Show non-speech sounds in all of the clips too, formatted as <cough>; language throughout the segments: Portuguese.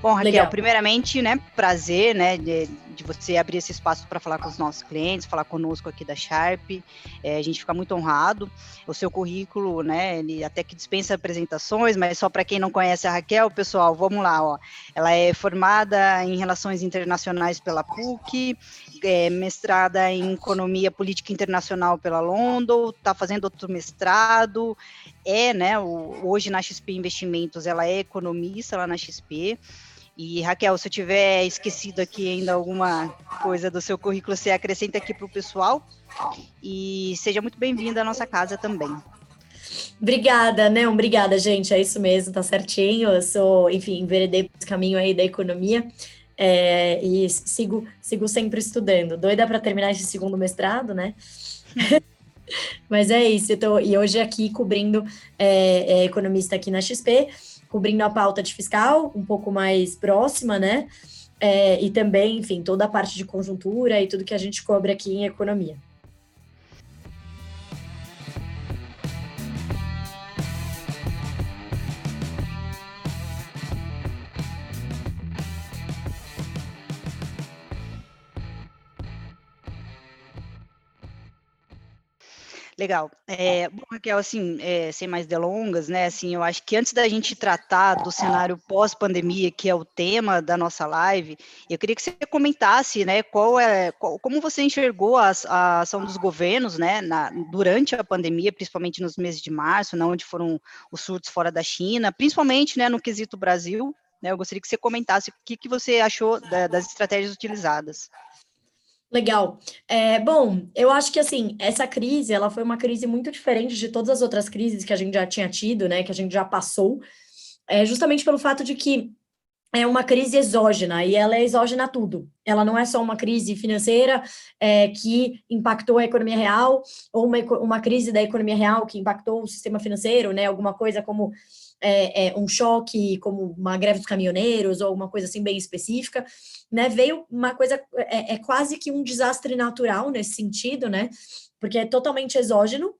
Bom, Raquel, Legal. primeiramente, né, prazer, né, de, de você abrir esse espaço para falar com os nossos clientes, falar conosco aqui da Sharp. É, a gente fica muito honrado. O seu currículo, né, ele até que dispensa apresentações, mas só para quem não conhece a Raquel, pessoal, vamos lá, ó. Ela é formada em Relações Internacionais pela PUC, é mestrada em Economia Política Internacional pela London, está fazendo outro mestrado, é, né, o, hoje na XP Investimentos, ela é economista lá na XP, e Raquel, se eu tiver esquecido aqui ainda alguma coisa do seu currículo, você acrescenta aqui para o pessoal. E seja muito bem-vinda à nossa casa também. Obrigada, né? Obrigada, gente. É isso mesmo, tá certinho. Eu sou, enfim, enveredei esse caminho aí da economia é, e sigo, sigo sempre estudando. Doida para terminar esse segundo mestrado, né? <laughs> Mas é isso, eu tô, e hoje aqui cobrindo é, é, economista aqui na XP cobrindo a pauta de fiscal, um pouco mais próxima, né? É, e também, enfim, toda a parte de conjuntura e tudo que a gente cobre aqui em economia. Legal. É, bom, Raquel, assim, é, sem mais delongas, né, assim, eu acho que antes da gente tratar do cenário pós-pandemia, que é o tema da nossa live, eu queria que você comentasse, né, qual é, qual, como você enxergou a, a, ação dos governos, né, na, durante a pandemia, principalmente nos meses de março, né, onde foram os surtos fora da China, principalmente, né, no quesito Brasil, né, eu gostaria que você comentasse o que, que você achou da, das estratégias utilizadas. Legal. É, bom, eu acho que assim, essa crise, ela foi uma crise muito diferente de todas as outras crises que a gente já tinha tido, né, que a gente já passou, é, justamente pelo fato de que é uma crise exógena e ela é exógena a tudo. Ela não é só uma crise financeira é, que impactou a economia real ou uma, uma crise da economia real que impactou o sistema financeiro, né? Alguma coisa como é, é, um choque, como uma greve dos caminhoneiros ou alguma coisa assim bem específica né? Veio uma coisa, é, é quase que um desastre natural nesse sentido, né? Porque é totalmente exógeno,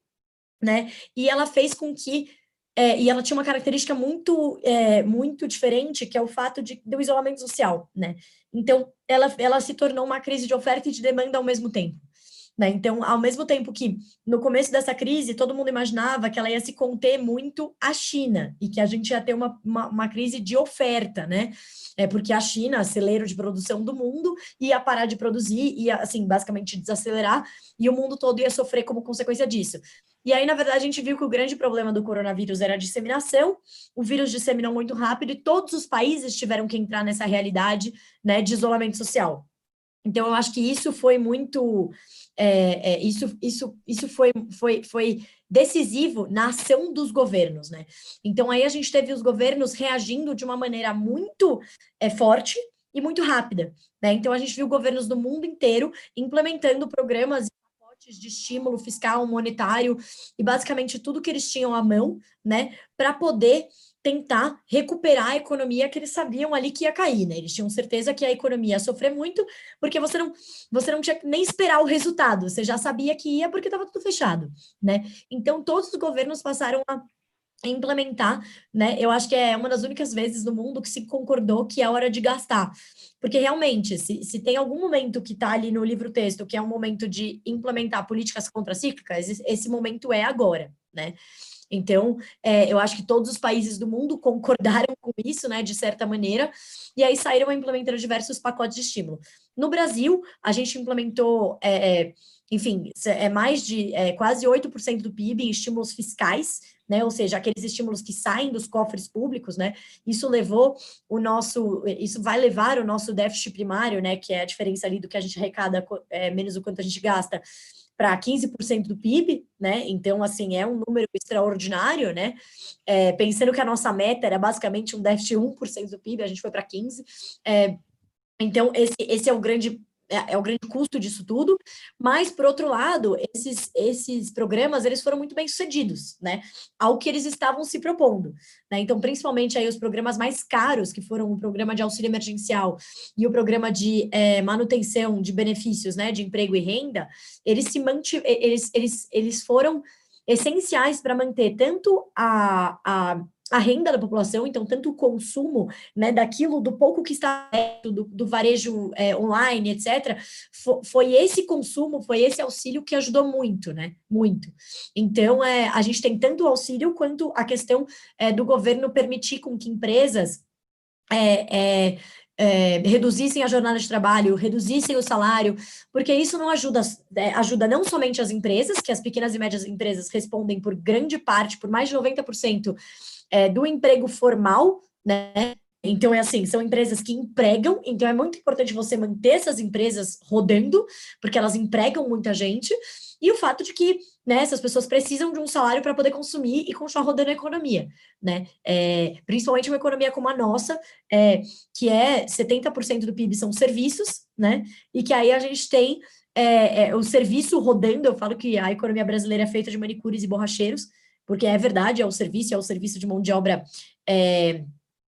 né? E ela fez com que é, e ela tinha uma característica muito é, muito diferente, que é o fato de, do isolamento social, né? Então, ela, ela se tornou uma crise de oferta e de demanda ao mesmo tempo. Né? Então, ao mesmo tempo que no começo dessa crise todo mundo imaginava que ela ia se conter muito à China e que a gente ia ter uma, uma, uma crise de oferta, né? É porque a China, celeiro de produção do mundo, ia parar de produzir, ia, assim, basicamente desacelerar, e o mundo todo ia sofrer como consequência disso. E aí, na verdade, a gente viu que o grande problema do coronavírus era a disseminação, o vírus disseminou muito rápido e todos os países tiveram que entrar nessa realidade né, de isolamento social. Então, eu acho que isso foi muito é, é, isso, isso, isso foi, foi, foi decisivo na ação dos governos, né? Então aí a gente teve os governos reagindo de uma maneira muito é, forte e muito rápida, né? Então a gente viu governos do mundo inteiro implementando programas de estímulo fiscal, monetário e basicamente tudo que eles tinham à mão, né, para poder tentar recuperar a economia que eles sabiam ali que ia cair, né? Eles tinham certeza que a economia ia sofrer muito, porque você não, você não tinha nem esperar o resultado, você já sabia que ia porque estava tudo fechado, né? Então todos os governos passaram a implementar, né? Eu acho que é uma das únicas vezes no mundo que se concordou que é hora de gastar. Porque realmente, se, se tem algum momento que está ali no livro texto, que é um momento de implementar políticas contracíclicas, esse, esse momento é agora, né? Então, é, eu acho que todos os países do mundo concordaram com isso, né, de certa maneira, e aí saíram implementando diversos pacotes de estímulo. No Brasil, a gente implementou, é, é enfim, é mais de é, quase 8% do PIB em estímulos fiscais, né, ou seja, aqueles estímulos que saem dos cofres públicos, né, isso levou o nosso, isso vai levar o nosso déficit primário, né, que é a diferença ali do que a gente arrecada é, menos o quanto a gente gasta, para 15% do PIB, né? Então, assim, é um número extraordinário, né? É, pensando que a nossa meta era basicamente um déficit de 1% do PIB, a gente foi para 15%. É, então, esse, esse é o grande é, é, o grande custo disso tudo, mas por outro lado, esses, esses programas eles foram muito bem sucedidos, né? Ao que eles estavam se propondo, né? Então, principalmente aí os programas mais caros, que foram o programa de auxílio emergencial e o programa de é, manutenção de benefícios, né, de emprego e renda, eles se mantiveram, eles, eles, eles foram essenciais para manter tanto a, a a renda da população, então tanto o consumo, né, daquilo, do pouco que está do, do varejo é, online, etc., foi, foi, esse consumo, foi esse auxílio que ajudou muito, né, muito. Então, é, a gente tem tanto o auxílio quanto a questão é, do governo permitir com que empresas é, é, é, reduzissem a jornada de trabalho, reduzissem o salário, porque isso não ajuda, é, ajuda não somente as empresas, que as pequenas e médias empresas respondem por grande parte, por mais de 90% é, do emprego formal, né? Então, é assim, são empresas que empregam, então é muito importante você manter essas empresas rodando, porque elas empregam muita gente, e o fato de que né, essas pessoas precisam de um salário para poder consumir e continuar rodando a economia, né? É, principalmente uma economia como a nossa, é, que é 70% do PIB são serviços, né? E que aí a gente tem é, é, o serviço rodando, eu falo que a economia brasileira é feita de manicures e borracheiros, porque é verdade, é o serviço, é o serviço de mão de obra é,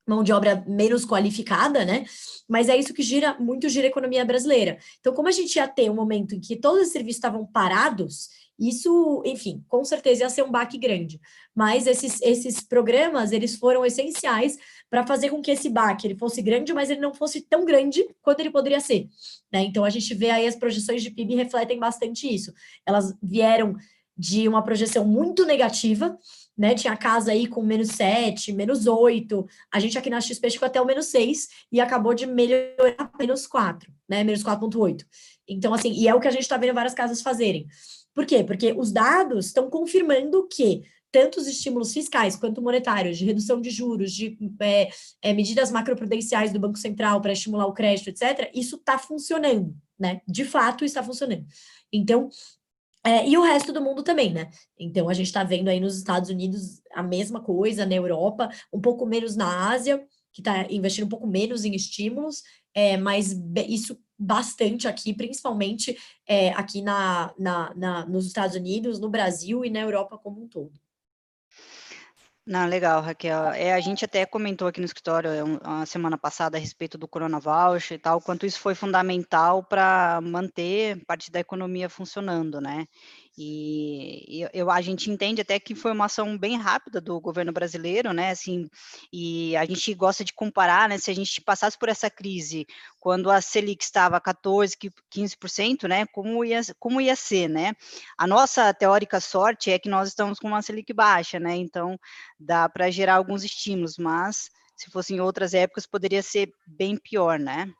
mão de obra menos qualificada, né? Mas é isso que gira muito gira a economia brasileira. Então, como a gente ia ter um momento em que todos os serviços estavam parados, isso, enfim, com certeza ia ser um baque grande. Mas esses, esses programas, eles foram essenciais para fazer com que esse baque ele fosse grande, mas ele não fosse tão grande quanto ele poderia ser. Né? Então, a gente vê aí as projeções de PIB refletem bastante isso. Elas vieram de uma projeção muito negativa, né? Tinha casa aí com menos 7, menos 8. A gente aqui na XP ficou até o menos 6 e acabou de melhorar menos 4, né? Menos 4,8. Então, assim, e é o que a gente está vendo várias casas fazerem. Por quê? Porque os dados estão confirmando que tanto os estímulos fiscais quanto monetários, de redução de juros, de é, é, medidas macroprudenciais do Banco Central para estimular o crédito, etc., isso está funcionando, né? De fato, está funcionando. Então, é, e o resto do mundo também, né? Então, a gente está vendo aí nos Estados Unidos a mesma coisa, na Europa, um pouco menos na Ásia, que está investindo um pouco menos em estímulos, é, mas isso bastante aqui, principalmente é, aqui na, na, na, nos Estados Unidos, no Brasil e na Europa como um todo. Não, legal, Raquel. É, a gente até comentou aqui no escritório a é, semana passada a respeito do Corona Voucher e tal, quanto isso foi fundamental para manter parte da economia funcionando, né? E, eu, a gente entende até que foi uma ação bem rápida do governo brasileiro, né? Assim, e a gente gosta de comparar, né? Se a gente passasse por essa crise quando a Selic estava 14, 15%, né? Como ia, como ia ser, né? A nossa teórica sorte é que nós estamos com uma Selic baixa, né? Então dá para gerar alguns estímulos, mas se fosse em outras épocas poderia ser bem pior, né?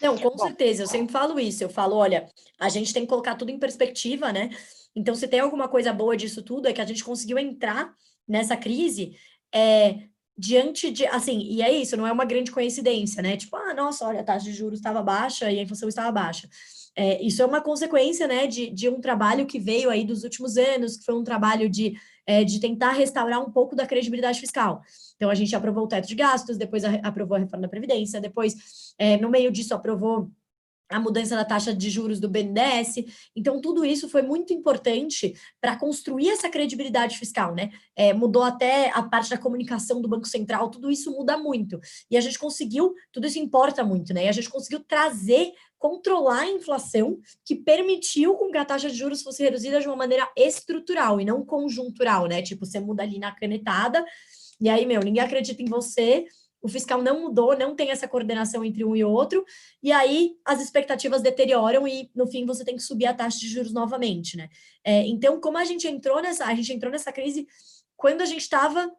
Não, com Bom. certeza, eu sempre falo isso. Eu falo, olha, a gente tem que colocar tudo em perspectiva, né? Então, se tem alguma coisa boa disso tudo, é que a gente conseguiu entrar nessa crise é, diante de, assim, e é isso, não é uma grande coincidência, né? Tipo, ah, nossa, olha, a taxa de juros estava baixa e a inflação estava baixa. É, isso é uma consequência, né, de, de um trabalho que veio aí dos últimos anos, que foi um trabalho de, é, de tentar restaurar um pouco da credibilidade fiscal. Então, a gente aprovou o teto de gastos, depois aprovou a reforma da Previdência, depois, é, no meio disso, aprovou a mudança da taxa de juros do BNDES. Então, tudo isso foi muito importante para construir essa credibilidade fiscal, né? É, mudou até a parte da comunicação do Banco Central, tudo isso muda muito. E a gente conseguiu, tudo isso importa muito, né? E a gente conseguiu trazer, controlar a inflação, que permitiu com que a taxa de juros fosse reduzida de uma maneira estrutural e não conjuntural, né? Tipo, você muda ali na canetada e aí, meu, ninguém acredita em você, o fiscal não mudou, não tem essa coordenação entre um e outro, e aí as expectativas deterioram e no fim você tem que subir a taxa de juros novamente, né? É, então, como a gente entrou nessa, a gente entrou nessa crise quando a gente estava,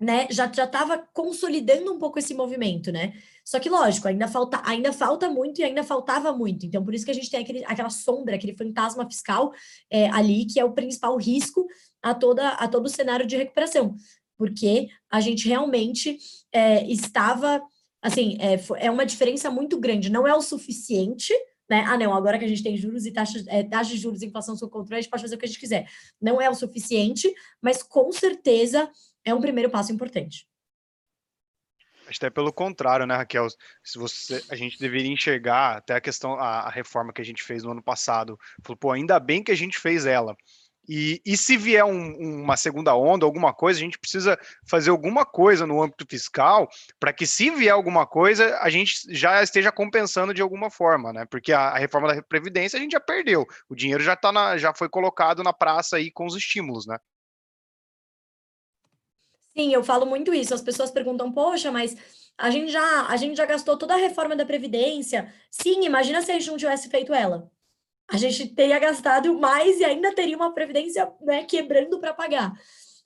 né, já já estava consolidando um pouco esse movimento, né? Só que lógico, ainda falta, ainda falta muito e ainda faltava muito. Então, por isso que a gente tem aquele, aquela sombra, aquele fantasma fiscal é, ali, que é o principal risco a toda a todo o cenário de recuperação porque a gente realmente é, estava, assim, é, é uma diferença muito grande, não é o suficiente, né? Ah, não, agora que a gente tem juros e taxas, é, taxas de juros e inflação sob controle, a gente pode fazer o que a gente quiser. Não é o suficiente, mas com certeza é um primeiro passo importante. Até pelo contrário, né, Raquel? Se você, a gente deveria enxergar até a questão, a, a reforma que a gente fez no ano passado. Falou, pô, ainda bem que a gente fez ela e, e se vier um, uma segunda onda, alguma coisa, a gente precisa fazer alguma coisa no âmbito fiscal para que, se vier alguma coisa, a gente já esteja compensando de alguma forma, né? Porque a, a reforma da Previdência a gente já perdeu. O dinheiro já, tá na, já foi colocado na praça aí com os estímulos, né? Sim, eu falo muito isso. As pessoas perguntam, poxa, mas a gente já, a gente já gastou toda a reforma da Previdência. Sim, imagina se a gente não tivesse feito ela. A gente teria gastado mais e ainda teria uma Previdência né, quebrando para pagar.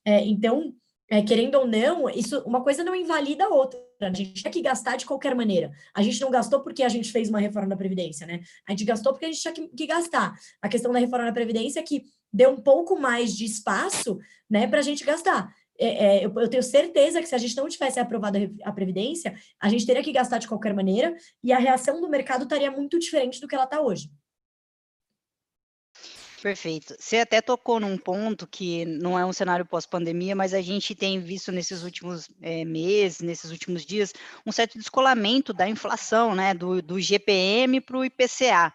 É, então, é, querendo ou não, isso, uma coisa não invalida a outra. A gente tinha que gastar de qualquer maneira. A gente não gastou porque a gente fez uma reforma da Previdência, né? A gente gastou porque a gente tinha que, que gastar. A questão da reforma da Previdência é que deu um pouco mais de espaço né, para a gente gastar é, é, eu, eu, tenho certeza que se a gente não tivesse aprovado a, a, Previdência, a gente teria que gastar de qualquer maneira e a reação do mercado estaria muito diferente do que ela está hoje. Perfeito. Você até tocou num ponto que não é um cenário pós-pandemia, mas a gente tem visto nesses últimos é, meses, nesses últimos dias, um certo descolamento da inflação, né, do, do GPM para o IPCA.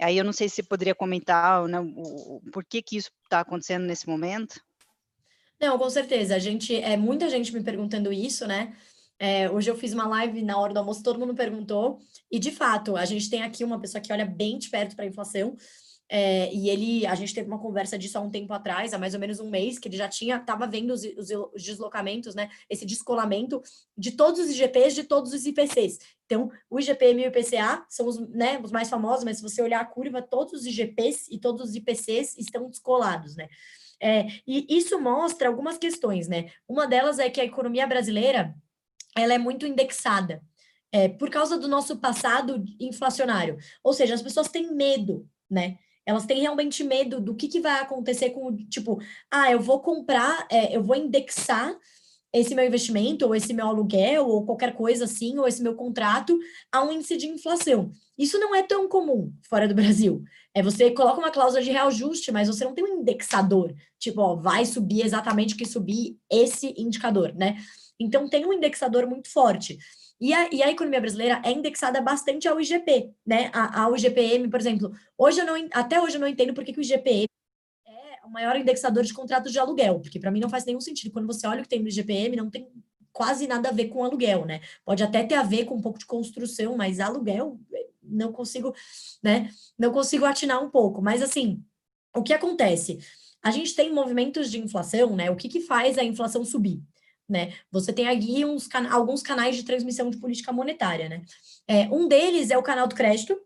Aí eu não sei se você poderia comentar né, o, por que, que isso está acontecendo nesse momento. Não, com certeza. A gente, é muita gente me perguntando isso, né? É, hoje eu fiz uma live na hora do almoço, todo mundo perguntou, e de fato, a gente tem aqui uma pessoa que olha bem de perto para a inflação, é, e ele, a gente teve uma conversa disso há um tempo atrás, há mais ou menos um mês, que ele já tinha, estava vendo os, os, os, deslocamentos, né? Esse descolamento de todos os IGPs, de todos os IPCs. Então, o IGPM e o IPCA são os, né, os mais famosos, mas se você olhar a curva, todos os IGPs e todos os IPCs estão descolados, né? É, e isso mostra algumas questões, né? Uma delas é que a economia brasileira ela é muito indexada. É, por causa do nosso passado inflacionário. Ou seja, as pessoas têm medo, né? Elas têm realmente medo do que, que vai acontecer com, tipo, ah, eu vou comprar, é, eu vou indexar esse meu investimento, ou esse meu aluguel, ou qualquer coisa assim, ou esse meu contrato a um índice de inflação. Isso não é tão comum fora do Brasil. É você coloca uma cláusula de reajuste, mas você não tem um indexador. Tipo, ó, vai subir exatamente que subir esse indicador, né? Então tem um indexador muito forte. E a, e a economia brasileira é indexada bastante ao IGP, né? Ao IGPM, por exemplo. Hoje eu não, até hoje eu não entendo por que, que o IGPM é o maior indexador de contratos de aluguel, porque para mim não faz nenhum sentido. Quando você olha o que tem no IGPM, não tem quase nada a ver com aluguel, né? Pode até ter a ver com um pouco de construção, mas aluguel não consigo, né? Não consigo atinar um pouco. Mas assim, o que acontece? A gente tem movimentos de inflação, né? O que, que faz a inflação subir? Né? Você tem aqui uns alguns canais de transmissão de política monetária, né? É, um deles é o canal do crédito,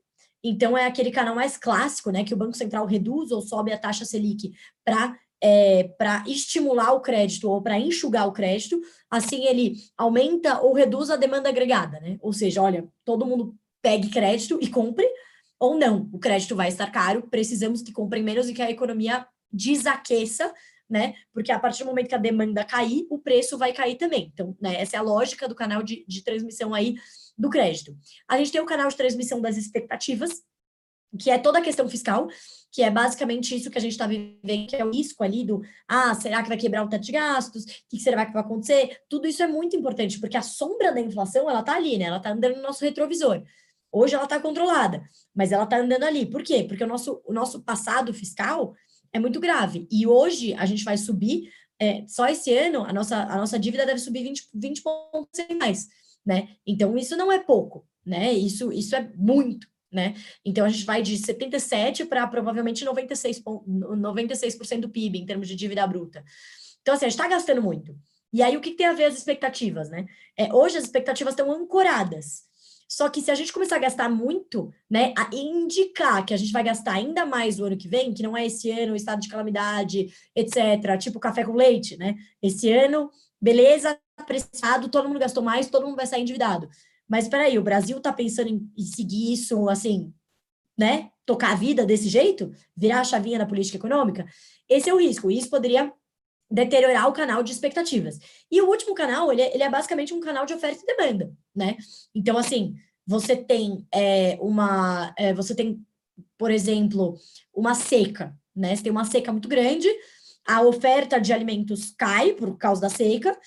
então é aquele canal mais clássico, né? Que o Banco Central reduz ou sobe a taxa Selic para é, para estimular o crédito ou para enxugar o crédito, assim ele aumenta ou reduz a demanda agregada, né? Ou seja, olha, todo mundo pegue crédito e compre, ou não, o crédito vai estar caro, precisamos que comprem menos e que a economia desaqueça, né? Porque a partir do momento que a demanda cair, o preço vai cair também. Então, né, essa é a lógica do canal de, de transmissão aí do crédito. A gente tem o canal de transmissão das expectativas, que é toda a questão fiscal, que é basicamente isso que a gente está vivendo, que é o risco ali do, ah, será que vai quebrar o teto de gastos? O que será que vai acontecer? Tudo isso é muito importante, porque a sombra da inflação, ela está ali, né? Ela está andando no nosso retrovisor. Hoje ela está controlada, mas ela está andando ali. Por quê? Porque o nosso, o nosso passado fiscal é muito grave. E hoje a gente vai subir, é, só esse ano, a nossa, a nossa dívida deve subir 20, 20 pontos mais, né? Então, isso não é pouco, né? Isso, isso é muito, né? Então, a gente vai de 77 para provavelmente 96, 96% do PIB em termos de dívida bruta. Então, assim, a gente está gastando muito. E aí, o que, tem a ver as expectativas, né? É, hoje as expectativas estão ancoradas. Só que se a gente começar a gastar muito, né, a indicar que a gente vai gastar ainda mais o ano que vem, que não é esse ano, estado de calamidade, etc., tipo café com leite, né? Esse ano, beleza, apreciado, todo mundo gastou mais, todo mundo vai sair endividado. Mas peraí, o Brasil está pensando em, em seguir isso, assim, né? Tocar a vida desse jeito? Virar a chavinha na política econômica? Esse é o risco. Isso poderia deteriorar o canal de expectativas. E o último canal, ele é, ele é basicamente um canal de oferta e demanda, né? Então, assim, você tem é, uma... É, você tem, por exemplo, uma seca, né? Você tem uma seca muito grande, a oferta de alimentos cai por causa da seca,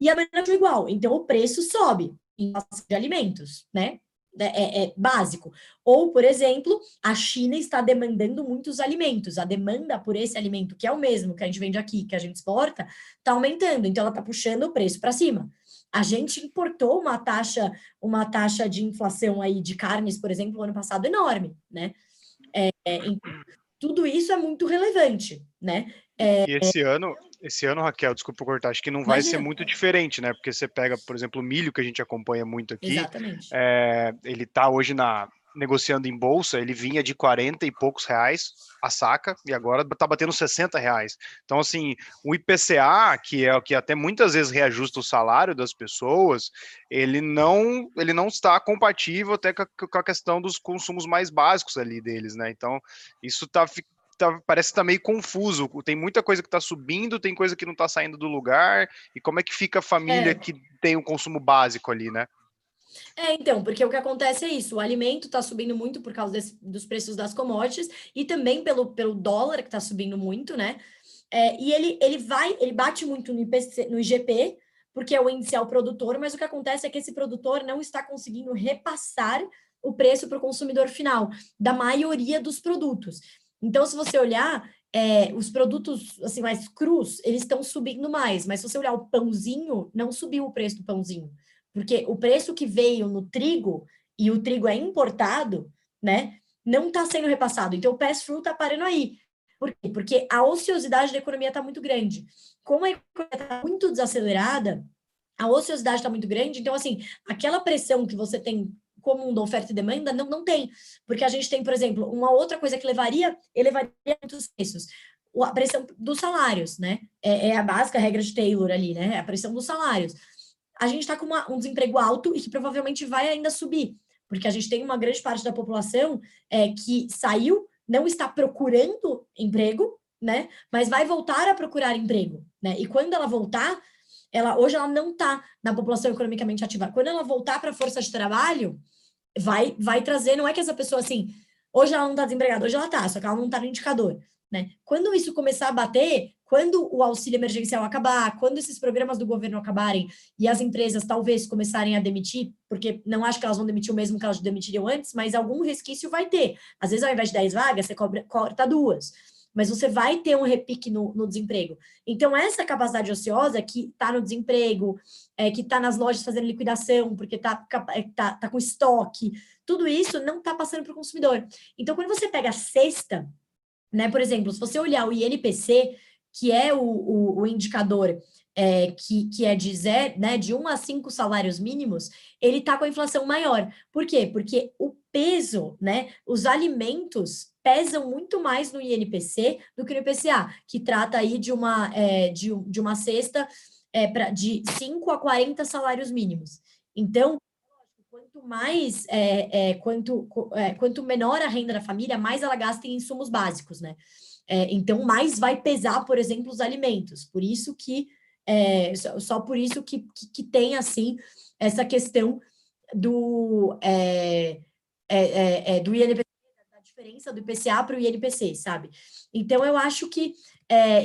e a demanda é igual. Então, o preço sobe em de alimentos, né? Né, é, é, básico. Ou, por exemplo, a China está demandando muitos alimentos. A demanda por esse alimento, que é o mesmo que a gente vende aqui, que a gente exporta, está aumentando. Então, ela está puxando o preço para cima. A gente importou uma taxa, uma taxa de inflação aí de carnes, por exemplo, no ano passado enorme, né? É, é tudo isso é muito relevante, né? É... E esse ano, esse ano, Raquel, desculpa cortar, acho que não vai Imagina. ser muito diferente, né? Porque você pega, por exemplo, o milho que a gente acompanha muito aqui. É, ele está hoje na, negociando em bolsa, ele vinha de 40 e poucos reais a saca e agora está batendo 60 reais. Então, assim, o IPCA, que é o que até muitas vezes reajusta o salário das pessoas, ele não, ele não está compatível até com a, com a questão dos consumos mais básicos ali deles, né? Então, isso está Tá, parece que tá meio confuso. Tem muita coisa que está subindo, tem coisa que não está saindo do lugar. E como é que fica a família é. que tem o um consumo básico ali, né? É, então, porque o que acontece é isso, o alimento está subindo muito por causa desse, dos preços das commodities e também pelo, pelo dólar que está subindo muito, né? É, e ele, ele vai, ele bate muito no, IPC, no IGP, porque é o índice ao produtor, mas o que acontece é que esse produtor não está conseguindo repassar o preço para o consumidor final da maioria dos produtos. Então, se você olhar, é, os produtos assim mais crus, eles estão subindo mais, mas se você olhar o pãozinho, não subiu o preço do pãozinho. Porque o preço que veio no trigo, e o trigo é importado, né? Não está sendo repassado. Então, o pass-through está parando aí. Por quê? Porque a ociosidade da economia está muito grande. Como a economia está muito desacelerada, a ociosidade está muito grande, então, assim, aquela pressão que você tem comum da oferta e demanda, não, não tem. Porque a gente tem, por exemplo, uma outra coisa que levaria, elevaria muitos preços. A pressão dos salários, né? É, é a básica regra de Taylor ali, né? A pressão dos salários a gente está com uma, um desemprego alto e que provavelmente vai ainda subir, porque a gente tem uma grande parte da população é, que saiu, não está procurando emprego, né? Mas vai voltar a procurar emprego, né? E quando ela voltar, ela hoje ela não está na população economicamente ativa. Quando ela voltar para a força de trabalho, vai vai trazer, não é que essa pessoa assim, hoje ela não está desempregada, hoje ela está, só que ela não está no indicador, né? Quando isso começar a bater, quando o auxílio emergencial acabar, quando esses programas do governo acabarem e as empresas talvez começarem a demitir, porque não acho que elas vão demitir o mesmo que elas demitiriam antes, mas algum resquício vai ter. Às vezes, ao invés de 10 vagas, você cobra, corta duas. Mas você vai ter um repique no, no desemprego. Então, essa capacidade ociosa que está no desemprego, é, que está nas lojas fazendo liquidação, porque está é, tá, tá com estoque, tudo isso não está passando para o consumidor. Então, quando você pega a sexta, né, por exemplo, se você olhar o INPC, que é o, o, o indicador é, que, que é de, zero, né, de 1 a 5 salários mínimos, ele está com a inflação maior. Por quê? Porque o peso, né, os alimentos pesam muito mais no INPC do que no IPCA, que trata aí de uma, é, de, de uma cesta é, pra, de 5 a 40 salários mínimos. Então, quanto mais, é, é, quanto, é, quanto menor a renda da família, mais ela gasta em insumos básicos, né? É, então, mais vai pesar, por exemplo, os alimentos. Por isso que, é, só, só, por isso que, que, que, tem, assim, essa questão do, do INPC, diferença do IPCA para o INPC, sabe? Então, eu acho que,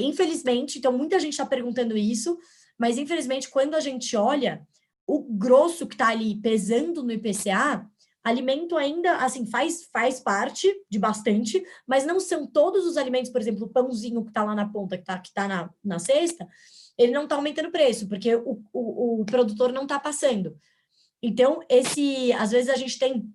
infelizmente, então, muita gente está perguntando isso, mas, infelizmente, quando a gente olha, o grosso que está ali pesando no IPCA Alimento ainda, assim, faz, faz parte de bastante, mas não são todos os alimentos, por exemplo, o pãozinho que está lá na ponta, que está que tá na, na cesta, ele não está aumentando o preço, porque o, o, o produtor não está passando. Então, esse, às vezes a gente tem,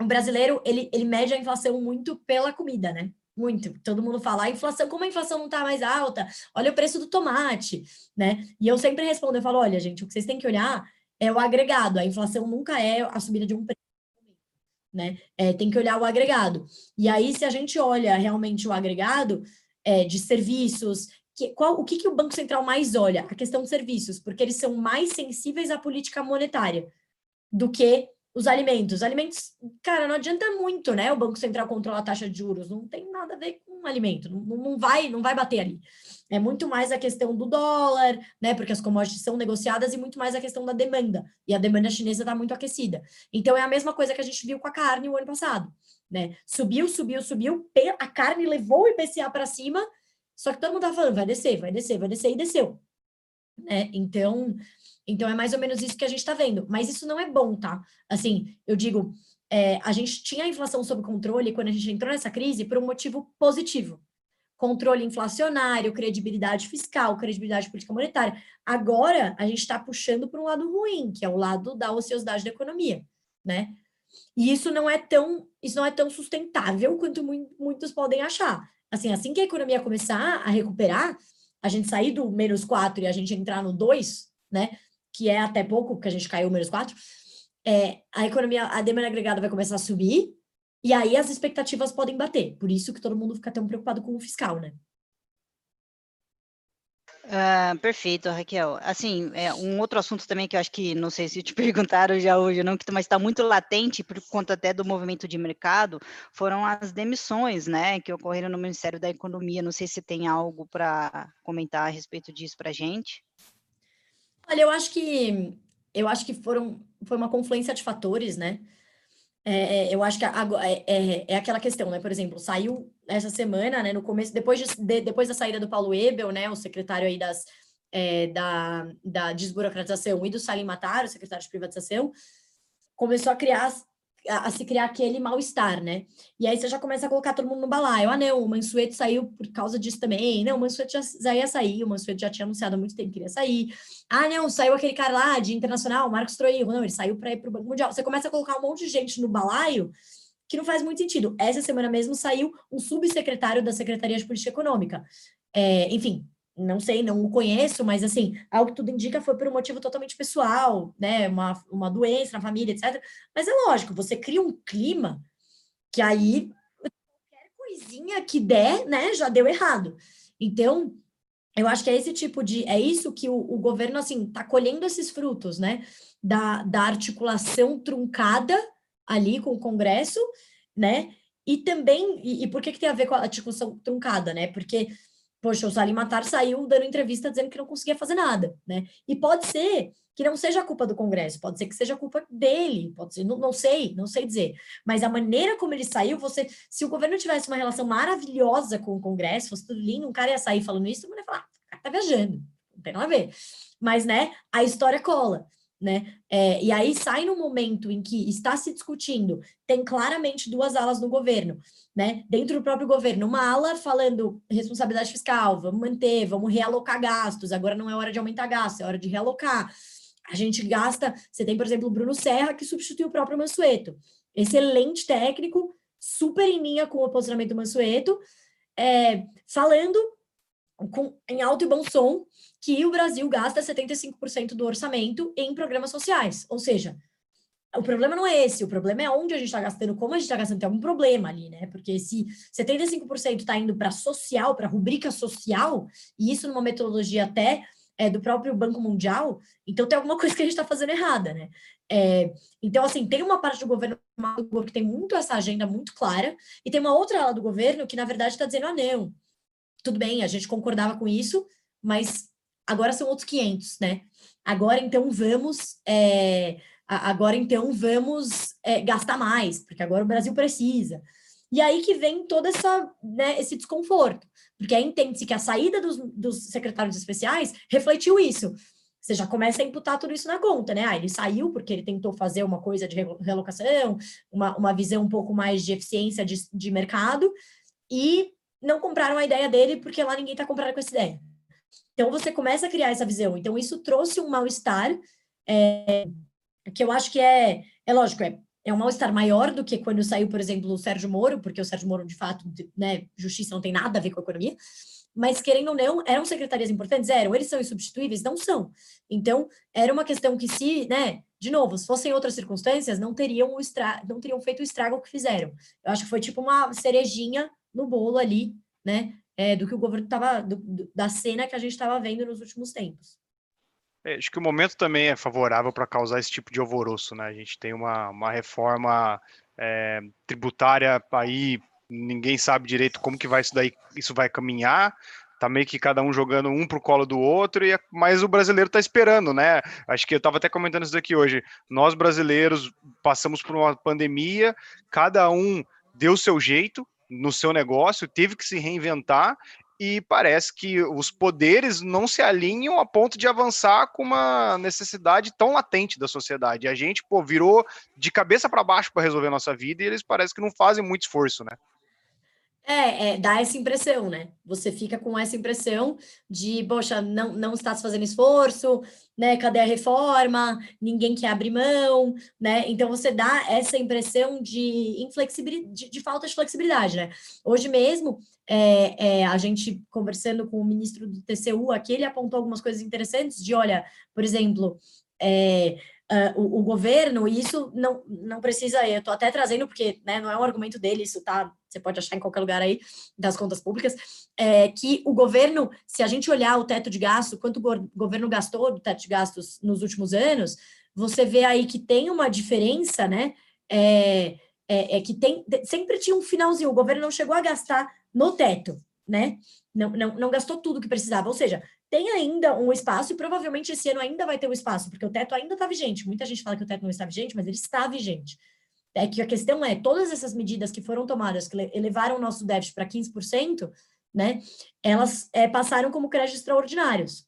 um brasileiro, ele, ele mede a inflação muito pela comida, né? Muito. Todo mundo fala, a inflação, como a inflação não está mais alta, olha o preço do tomate, né? E eu sempre respondo, eu falo, olha, gente, o que vocês têm que olhar é o agregado, a inflação nunca é a subida de um preço né? É, tem que olhar o agregado. E aí, se a gente olha realmente o agregado é, de serviços, que, qual, o que, que o Banco Central mais olha? A questão de serviços, porque eles são mais sensíveis à política monetária do que os alimentos. Alimentos, cara, não adianta muito, né? O Banco Central controla a taxa de juros, não tem nada a ver com alimento, não, não vai, não vai bater ali. É muito mais a questão do dólar, né? Porque as commodities são negociadas e muito mais a questão da demanda. E a demanda chinesa está muito aquecida. Então é a mesma coisa que a gente viu com a carne o ano passado, né? Subiu, subiu, subiu, a carne levou o IPCA para cima, só que todo mundo tá falando, vai descer, vai descer, vai descer, e desceu. Né? Então, então é mais ou menos isso que a gente está vendo. Mas isso não é bom, tá? Assim, eu digo, é, a gente tinha a inflação sob controle quando a gente entrou nessa crise por um motivo positivo controle inflacionário, credibilidade fiscal, credibilidade política monetária. Agora, a gente está puxando para um lado ruim, que é o lado da ociosidade da economia, né? E isso não é tão, isso não é tão sustentável quanto muitos podem achar. assim, assim que a economia começar a recuperar, a gente sair do menos 4 e a gente entrar no 2, né? Que é até pouco, porque a gente caiu menos 4, é, a economia, a demanda agregada vai começar a subir, e aí as expectativas podem bater. Por isso que todo mundo fica tão preocupado com o fiscal, né? Uh, perfeito, Raquel. Assim, é, um outro assunto também que eu acho que, não sei se te <laughs> perguntaram já hoje, não, mas está muito latente por conta até do movimento de mercado, foram as demissões, né, que ocorreram no Ministério da Economia. Não sei se tem algo para comentar a respeito disso para a gente. Olha, eu acho que eu acho que foram foi uma confluência de fatores, né? É, é, eu acho que é, é, é, aquela questão, né? Por exemplo, saiu essa semana, né? No começo, depois, de, de, depois da saída do Paulo Ebel, né? O secretário aí das, é, da, da desburocratização e do Salim Matar, o secretário de privatização, começou a criar a, se criar aquele mal-estar, né? E aí você já começa a colocar todo mundo no balaio. Ah, não, o Mansueto saiu por causa disso também. Não, o Mansueto já, já ia sair, o Mansueto já tinha anunciado há muito tempo que iria sair. Ah, não, saiu aquele cara lá de internacional, Marcos Troigo. Não, ele saiu para ir para o Banco Mundial. Você começa a colocar um monte de gente no balaio que não faz muito sentido. Essa semana mesmo saiu um subsecretário da Secretaria de Política Econômica. É, enfim, não sei, não o conheço, mas assim, algo que tudo indica foi por um motivo totalmente pessoal, né? Uma, uma doença na família, etc. Mas é lógico, você cria um clima que aí qualquer coisinha que der, né, já deu errado. Então, eu acho que é esse tipo de. É isso que o, o governo, assim, está colhendo esses frutos, né? Da, da articulação truncada ali com o Congresso, né? E também, e, e por que, que tem a ver com a articulação truncada, né? Porque poxa, o Salim Matar saiu dando entrevista dizendo que não conseguia fazer nada, né? E pode ser que não seja culpa do Congresso, pode ser que seja culpa dele, pode ser, não, não sei, não sei dizer. Mas a maneira como ele saiu, você, se o governo tivesse uma relação maravilhosa com o Congresso, fosse tudo lindo, um cara ia sair falando isso, todo mundo ia falar, ah, tá viajando, não tem nada a ver. Mas, né, a história cola né? É, e aí sai no momento em que está se discutindo, tem claramente duas alas no governo, né? Dentro do próprio governo, uma ala falando responsabilidade fiscal, vamos manter, vamos realocar gastos, agora não é hora de aumentar gastos, é hora de realocar. A gente gasta, você tem, por exemplo, o Bruno Serra, que substituiu o próprio Mansueto. Excelente técnico, super em linha com o posicionamento do Mansueto, é, falando com, em alto e bom som que o Brasil gasta 75% do orçamento em programas sociais. Ou seja, o problema não é esse, o problema é onde a gente está gastando, como a gente está gastando, tem algum problema ali, né? Porque se 75% está indo para social, para rubrica social, e isso numa metodologia até é, do próprio Banco Mundial, então tem alguma <laughs> coisa que a gente está fazendo errada, né? É, então, assim, tem uma parte do governo que tem muito essa agenda muito clara, e tem uma outra ala do governo que, na verdade, está dizendo, ah, não, tudo bem, a gente concordava com isso, mas agora são outros 500, né? Agora, então, vamos... É, agora, então, vamos é, gastar mais, porque agora o Brasil precisa. E aí que vem todo essa, né, esse desconforto, porque aí entende-se que a saída dos, dos secretários especiais refletiu isso. Você já começa a imputar tudo isso na conta, né? Ah, ele saiu porque ele tentou fazer uma coisa de relocação, uma, uma visão um pouco mais de eficiência de, de mercado, e não compraram a ideia dele porque lá ninguém está comprando com essa ideia. Então você começa a criar essa visão. Então isso trouxe um mal-estar é, que eu acho que é, é lógico, é, é um mal-estar maior do que quando saiu, por exemplo, o Sérgio Moro, porque o Sérgio Moro, de fato, né, justiça não tem nada a ver com a economia, mas querendo ou não, eram secretarias importantes? Eram. Eles são insubstituíveis? Não são. Então, era uma questão que se, né, de novo, se fossem outras circunstâncias, não teriam, o estra... não teriam feito o estrago que fizeram. Eu acho que foi tipo uma cerejinha no bolo ali, né, é, do que o governo estava, da cena que a gente estava vendo nos últimos tempos. É, acho que o momento também é favorável para causar esse tipo de alvoroço, né? A gente tem uma, uma reforma é, tributária aí, ninguém sabe direito como que vai isso daí, isso vai caminhar. Tá meio que cada um jogando um pro colo do outro, e mas o brasileiro tá esperando, né? Acho que eu estava até comentando isso daqui hoje. Nós brasileiros passamos por uma pandemia, cada um deu seu jeito, no seu negócio, teve que se reinventar e parece que os poderes não se alinham a ponto de avançar com uma necessidade tão latente da sociedade. A gente, pô, virou de cabeça para baixo para resolver a nossa vida e eles parecem que não fazem muito esforço, né? É, é, dá essa impressão, né? Você fica com essa impressão de, poxa, não, não está se fazendo esforço, né? Cadê a reforma? Ninguém quer abrir mão, né? Então você dá essa impressão de inflexibilidade, de, de falta de flexibilidade, né? Hoje mesmo, é, é, a gente conversando com o ministro do TCU aqui, ele apontou algumas coisas interessantes de, olha, por exemplo, é, uh, o, o, governo, e isso não, não precisa, eu estou até trazendo, porque né, não é um argumento dele, isso tá, você pode achar em qualquer lugar aí das contas públicas, é, que o governo, se a gente olhar o teto de gasto, quanto o governo gastou do teto de gastos nos últimos anos, você vê aí que tem uma diferença, né? É, é, é que tem sempre tinha um finalzinho, o governo não chegou a gastar no teto, né? Não, não, não gastou tudo que precisava, ou seja, tem ainda um espaço, e provavelmente esse ano ainda vai ter um espaço, porque o teto ainda está vigente. Muita gente fala que o teto não está vigente, mas ele está vigente. É que a questão é, todas essas medidas que foram tomadas, que elevaram o nosso déficit para 15%, né, elas é, passaram como créditos extraordinários.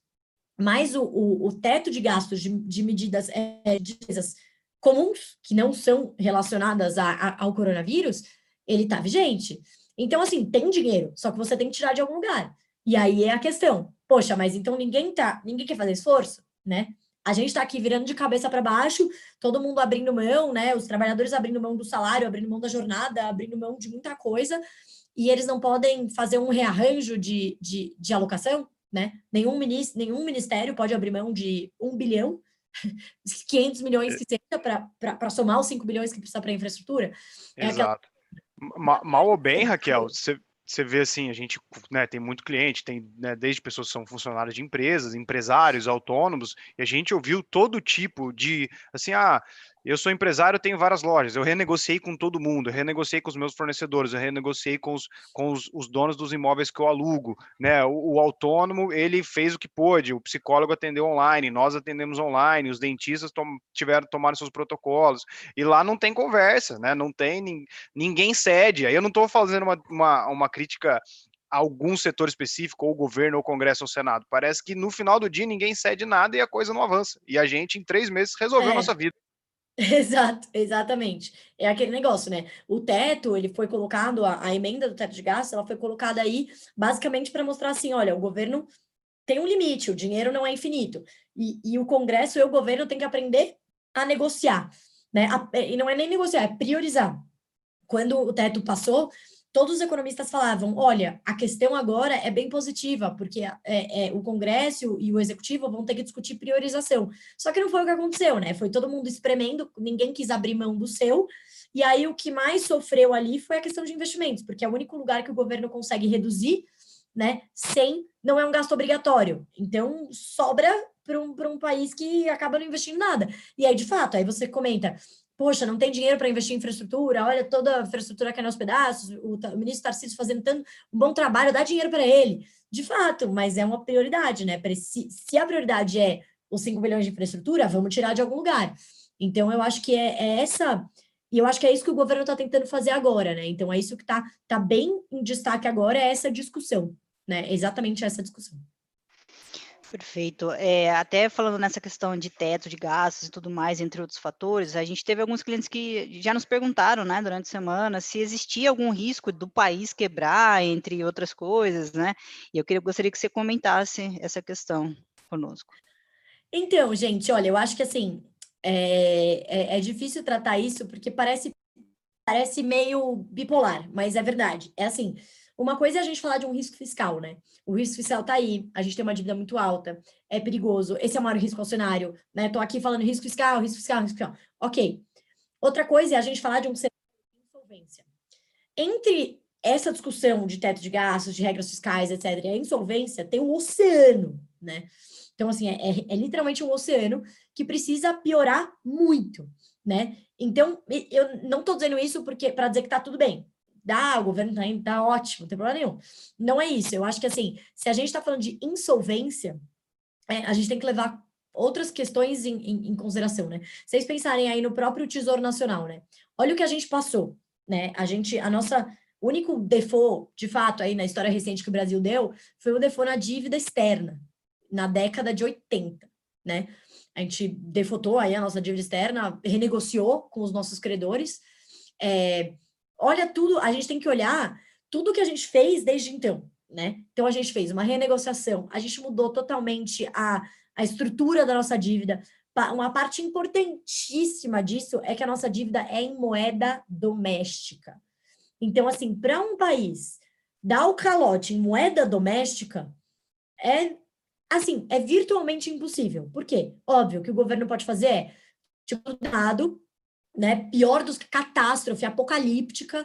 Mas o, o, o teto de gastos de, de medidas é, de despesas comuns, que não são relacionadas a, a, ao coronavírus, ele está vigente. Então, assim, tem dinheiro, só que você tem que tirar de algum lugar. E aí é a questão. Poxa, mas então ninguém tá, ninguém quer fazer esforço, né? A gente está aqui virando de cabeça para baixo, todo mundo abrindo mão, né? Os trabalhadores abrindo mão do salário, abrindo mão da jornada, abrindo mão de muita coisa, e eles não podem fazer um rearranjo de, de, de alocação, né? Nenhum, ministro, nenhum ministério pode abrir mão de um bilhão, <laughs> 500 milhões que seja para somar os 5 bilhões que precisa para infraestrutura. É Exato. Aquela... Mal ou bem, Raquel, você você vê assim, a gente né, tem muito cliente, tem né, desde pessoas que são funcionários de empresas, empresários, autônomos, e a gente ouviu todo tipo de assim, ah, eu sou empresário, tenho várias lojas. Eu renegociei com todo mundo, eu renegociei com os meus fornecedores, eu renegociei com os, com os, os donos dos imóveis que eu alugo. Né? O, o, autônomo, ele fez o que pôde, o psicólogo atendeu online, nós atendemos online, os dentistas tom, tiveram tomaram seus protocolos. E lá não tem conversa, né? não tem, ninguém cede. Aí eu não estou fazendo uma, uma, uma crítica a algum setor específico, ou o governo, ou o Congresso, ou o Senado. Parece que no final do dia ninguém cede nada e a coisa não avança. E a gente, em três meses, resolveu é. a nossa vida. <laughs> Exato, exatamente. É aquele negócio, né? O teto, ele foi colocado, a, a emenda do teto de gastos, ela foi colocada aí basicamente para mostrar assim: olha, o governo tem um limite, o dinheiro não é infinito. E, e o Congresso e o governo têm que aprender a negociar, né? A, e não é nem negociar, é priorizar. Quando o teto passou, todos os economistas falavam: olha, a questão agora é bem positiva, porque é, é, o Congresso e o Executivo vão ter que discutir priorização. Só que não foi o que aconteceu, né? Foi todo mundo espremendo, ninguém quis abrir mão do seu. E aí o que mais sofreu ali foi a questão de investimentos, porque é o único lugar que o governo consegue reduzir, né? Sem, não é um gasto obrigatório. Então sobra para um, um país que acaba não investindo nada. E aí, de fato, aí você comenta, poxa, não tem dinheiro para investir em infraestrutura, olha toda a infraestrutura cai aos pedaços, o, o ministro Tarcísio fazendo tanto um bom trabalho, dá dinheiro para ele. De fato, mas é uma prioridade, né? Se, se a prioridade é os 5 bilhões de infraestrutura, vamos tirar de algum lugar. Então, eu acho que é, é essa. E eu acho que é isso que o governo está tentando fazer agora, né? Então, é isso que está tá bem em destaque agora, é essa discussão, né? É exatamente essa discussão. Perfeito. É, até falando nessa questão de teto de gastos e tudo mais, entre outros fatores, a gente teve alguns clientes que já nos perguntaram, né, durante a semana, se existia algum risco do país quebrar, entre outras coisas, né? E eu queria, gostaria que você comentasse essa questão conosco. Então, gente, olha, eu acho que assim é, é, é difícil tratar isso porque parece parece meio bipolar, mas é verdade. É assim. Uma coisa é a gente falar de um risco fiscal, né? O risco fiscal está aí, a gente tem uma dívida muito alta, é perigoso, esse é o maior risco ao cenário, né? Estou aqui falando risco fiscal, risco fiscal, risco fiscal. Ok. Outra coisa é a gente falar de um cenário de insolvência. Entre essa discussão de teto de gastos, de regras fiscais, etc., e a insolvência, tem um oceano, né? Então, assim, é, é, é literalmente um oceano que precisa piorar muito, né? Então, eu não estou dizendo isso porque para dizer que está tudo bem dá, o governo tá, indo, tá ótimo, não tem problema nenhum. Não é isso. Eu acho que assim, se a gente está falando de insolvência, é, a gente tem que levar outras questões em, em, em, consideração, né? Vocês pensarem aí no próprio Tesouro Nacional, né? Olha o que a gente passou, né? A gente, a nossa único default, de fato, aí na história recente que o Brasil deu, foi o default na dívida externa, na década de 80, né? A gente defaultou aí a nossa dívida externa, renegociou com os nossos credores, é, olha tudo, a gente tem que olhar tudo que a gente fez desde então, né? Então a gente fez uma renegociação, a gente mudou totalmente a, a estrutura da nossa dívida. Uma parte importantíssima disso é que a nossa dívida é em moeda doméstica. Então, assim, para um país dar o calote em moeda doméstica é assim, é virtualmente impossível. Por quê? Óbvio que o governo pode fazer é tipo dado, né? Pior dos catástrofe apocalíptica,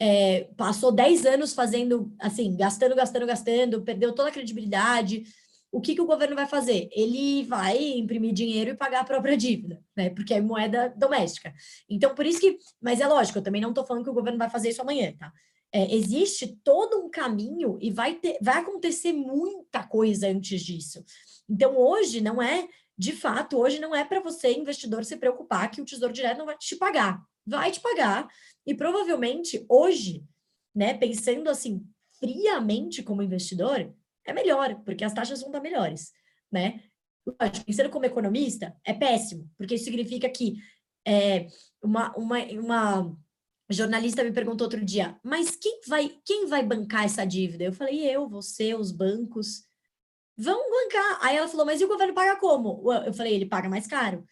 é, passou 10 anos fazendo, assim, gastando, gastando, gastando, perdeu toda a credibilidade. O que, que o governo vai fazer? Ele vai imprimir dinheiro e pagar a própria dívida, né? Porque é moeda doméstica. Então, por isso que. Mas é lógico, eu também não estou falando que o governo vai fazer isso amanhã, tá? É, existe todo um caminho e vai, ter, vai acontecer muita coisa antes disso. Então, hoje não é, de fato, hoje não é para você, investidor, se preocupar que o Tesouro Direto não vai te pagar. Vai te pagar, e provavelmente hoje, né, pensando assim friamente como investidor, é melhor, porque as taxas vão estar melhores, né? Pensando como economista, é péssimo, porque isso significa que é, uma, uma, uma jornalista me perguntou outro dia, mas quem vai, quem vai bancar essa dívida? Eu falei, eu, você, os bancos, vão bancar. Aí ela falou, mas e o governo paga como? Eu falei, ele paga mais caro,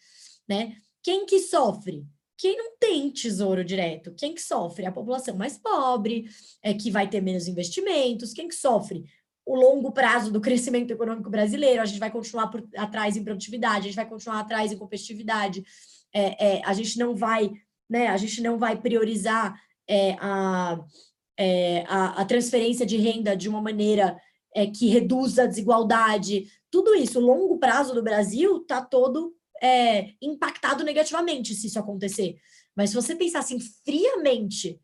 né? Quem que sofre? quem não tem tesouro direto, quem que sofre? A população mais pobre, é, que vai ter menos investimentos, quem que sofre? O longo prazo do <laughs> crescimento econômico brasileiro, a gente vai continuar por, atrás em produtividade, a gente vai continuar atrás em competitividade, é, é, a gente não vai, né, a gente não vai priorizar é, a, é, a, a, transferência de renda de uma maneira é, que reduza a desigualdade, tudo isso, o longo prazo do Brasil está todo é, impactado negativamente se isso acontecer. Mas se você pensar assim friamente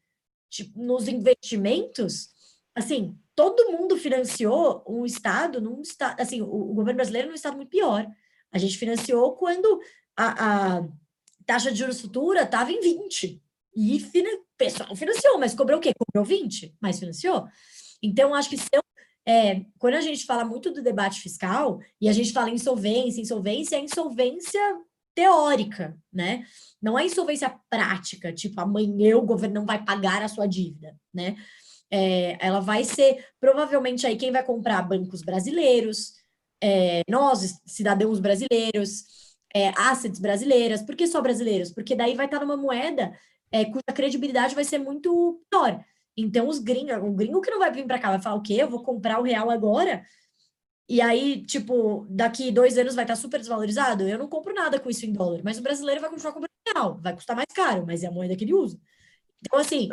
tipo, nos investimentos, assim, todo mundo financiou um estado num estado, assim, o, o governo brasileiro num estado muito pior. A gente financiou quando a, a taxa de juros futura estava em 20. E o pessoal financiou, mas cobrou o quê? Cobrou 20, mas financiou. Então, acho que são é, quando a gente fala muito do debate fiscal e a gente fala insolvência, insolvência é insolvência teórica, né? Não é insolvência prática, tipo, amanhã o governo não vai pagar a sua dívida, né? É, ela vai ser, provavelmente, aí quem vai comprar bancos brasileiros, é, nós, cidadãos brasileiros, é, assets brasileiras. Por que só brasileiros? Porque daí vai estar numa moeda é, cuja credibilidade vai ser muito pior. Então, os gringos, o gringo que não vai vir para cá vai falar o quê? Eu vou comprar o real agora? E aí, tipo, daqui dois anos vai estar super desvalorizado? Eu não compro nada com isso em dólar, mas o brasileiro vai continuar comprando real, vai custar mais caro, mas é a moeda que ele usa. Então, assim,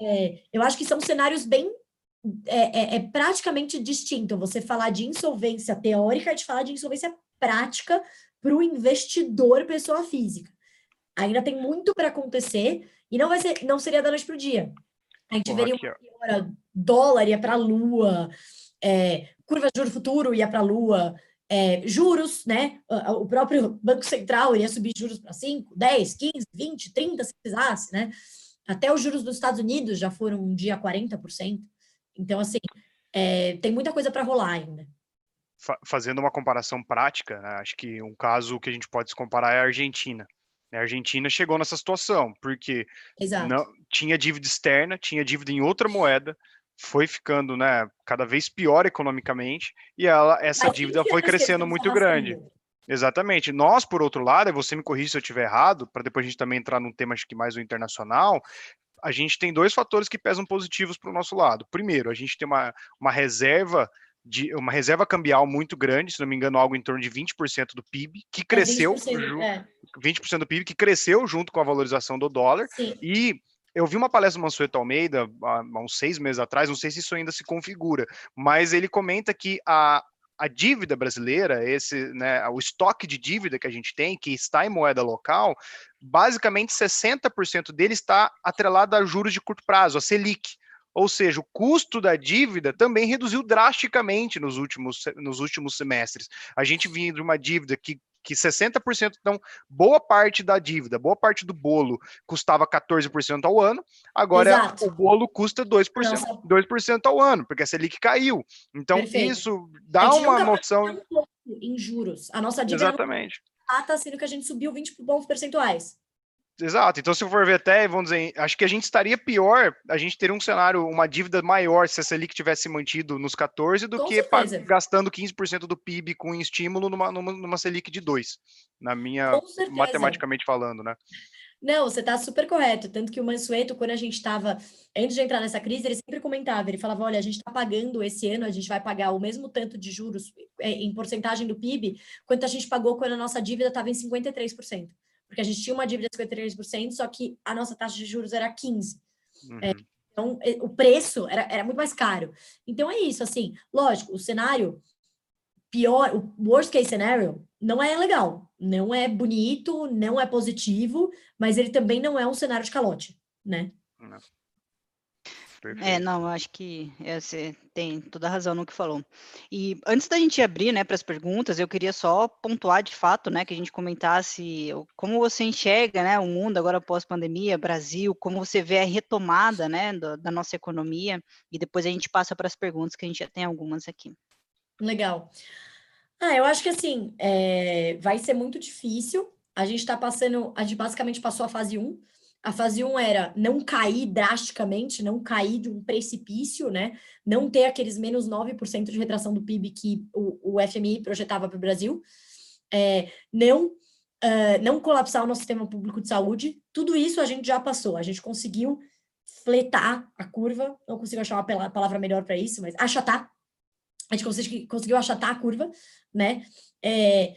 é, eu acho que são cenários bem. É, é, é praticamente distinto você falar de insolvência teórica e de falar de insolvência prática para o investidor pessoa física. Ainda tem muito para acontecer e não vai ser, não seria da noite para o dia. A gente Porra, veria uma dólar ia para a lua, é, curva de juro futuro ia para a lua, é, juros, né? O próprio Banco Central iria subir juros para 5, 10, 15, 20, 30, se precisasse, né? Até os juros dos Estados Unidos já foram um dia 40%. Então, assim, é, tem muita coisa para rolar ainda. Fazendo uma comparação prática, né, acho que um caso que a gente pode se comparar é a Argentina. A Argentina chegou nessa situação, porque não, tinha dívida externa, tinha dívida em outra moeda, foi ficando né, cada vez pior economicamente, e ela, essa dívida foi crescendo muito grande. Exatamente. Nós, por outro lado, e você me corrija se eu estiver errado, para depois a gente também entrar num tema acho que mais o internacional, a gente tem dois fatores que pesam positivos para o nosso lado. Primeiro, a gente tem uma, uma reserva de uma reserva cambial muito grande, se não me engano, algo em torno de 20% do PIB, que é cresceu, é 20%, é. 20% do PIB, que cresceu junto com a valorização do dólar. Sim. E eu vi uma palestra do Mansueto Almeida há uns seis meses atrás, não sei se isso ainda se configura, mas ele comenta que a, a dívida brasileira, esse, né, o estoque de dívida que a gente tem, que está em moeda local, basicamente 60% dele está atrelado a juros de curto prazo, a Selic. Ou seja, o custo da dívida também reduziu drasticamente nos últimos, nos últimos semestres. A gente vinha de uma dívida que que 60%, então, boa parte da dívida, boa parte do bolo custava 14% ao ano, agora Exato. o bolo custa 2%, 2% ao ano, porque a Selic caiu. Então, Perfeito. isso dá uma noção. Em juros. A nossa dívida Exatamente. está sendo que a gente subiu 20 pontos percentuais. Exato. Então, se for ver até, vamos dizer, acho que a gente estaria pior, a gente teria um cenário, uma dívida maior se a Selic tivesse mantido nos 14 do Com que certeza. gastando 15% do PIB com estímulo numa, numa, numa Selic de 2, na minha, matematicamente falando, né? Não, você está super correto. Tanto que o Mansueto, quando a gente estava, antes de entrar nessa crise, ele sempre comentava, ele falava, olha, a gente está pagando esse ano, a gente vai pagar o mesmo tanto de juros é, em porcentagem do PIB, quanto a gente pagou quando a nossa dívida estava em 53%. Porque a gente tinha uma dívida de 53%, só que a nossa taxa de juros era 15%. Uhum. É, então, o preço era, era muito mais caro. Então, é isso, assim, lógico, o cenário pior, o worst case scenario não é legal, não é bonito, não é positivo, mas ele também não é um cenário de calote, né? É, não, acho que é, você tem toda a razão no que falou. E antes da gente abrir, né, para as perguntas, eu queria só pontuar de fato, né, que a gente comentasse como você enxerga, né, o mundo agora pós-pandemia, Brasil, como você vê a retomada, né, do- da nossa economia, e depois a gente passa para as perguntas, que a gente já tem algumas aqui. Legal. Ah, eu acho que assim, é, vai ser muito difícil. A gente está passando, a gente basicamente passou a fase 1. A fase 1 era não cair drasticamente, não cair de um precipício, né? Não ter aqueles menos 9% de retração do PIB que o, o FMI projetava para o Brasil. É, não, ah, não colapsar o nosso sistema público de saúde. Tudo isso a gente já passou. A gente conseguiu fletar a curva, não consigo achar uma palavra melhor para isso, mas achatar a gente conseguiu achatar a curva, né? É,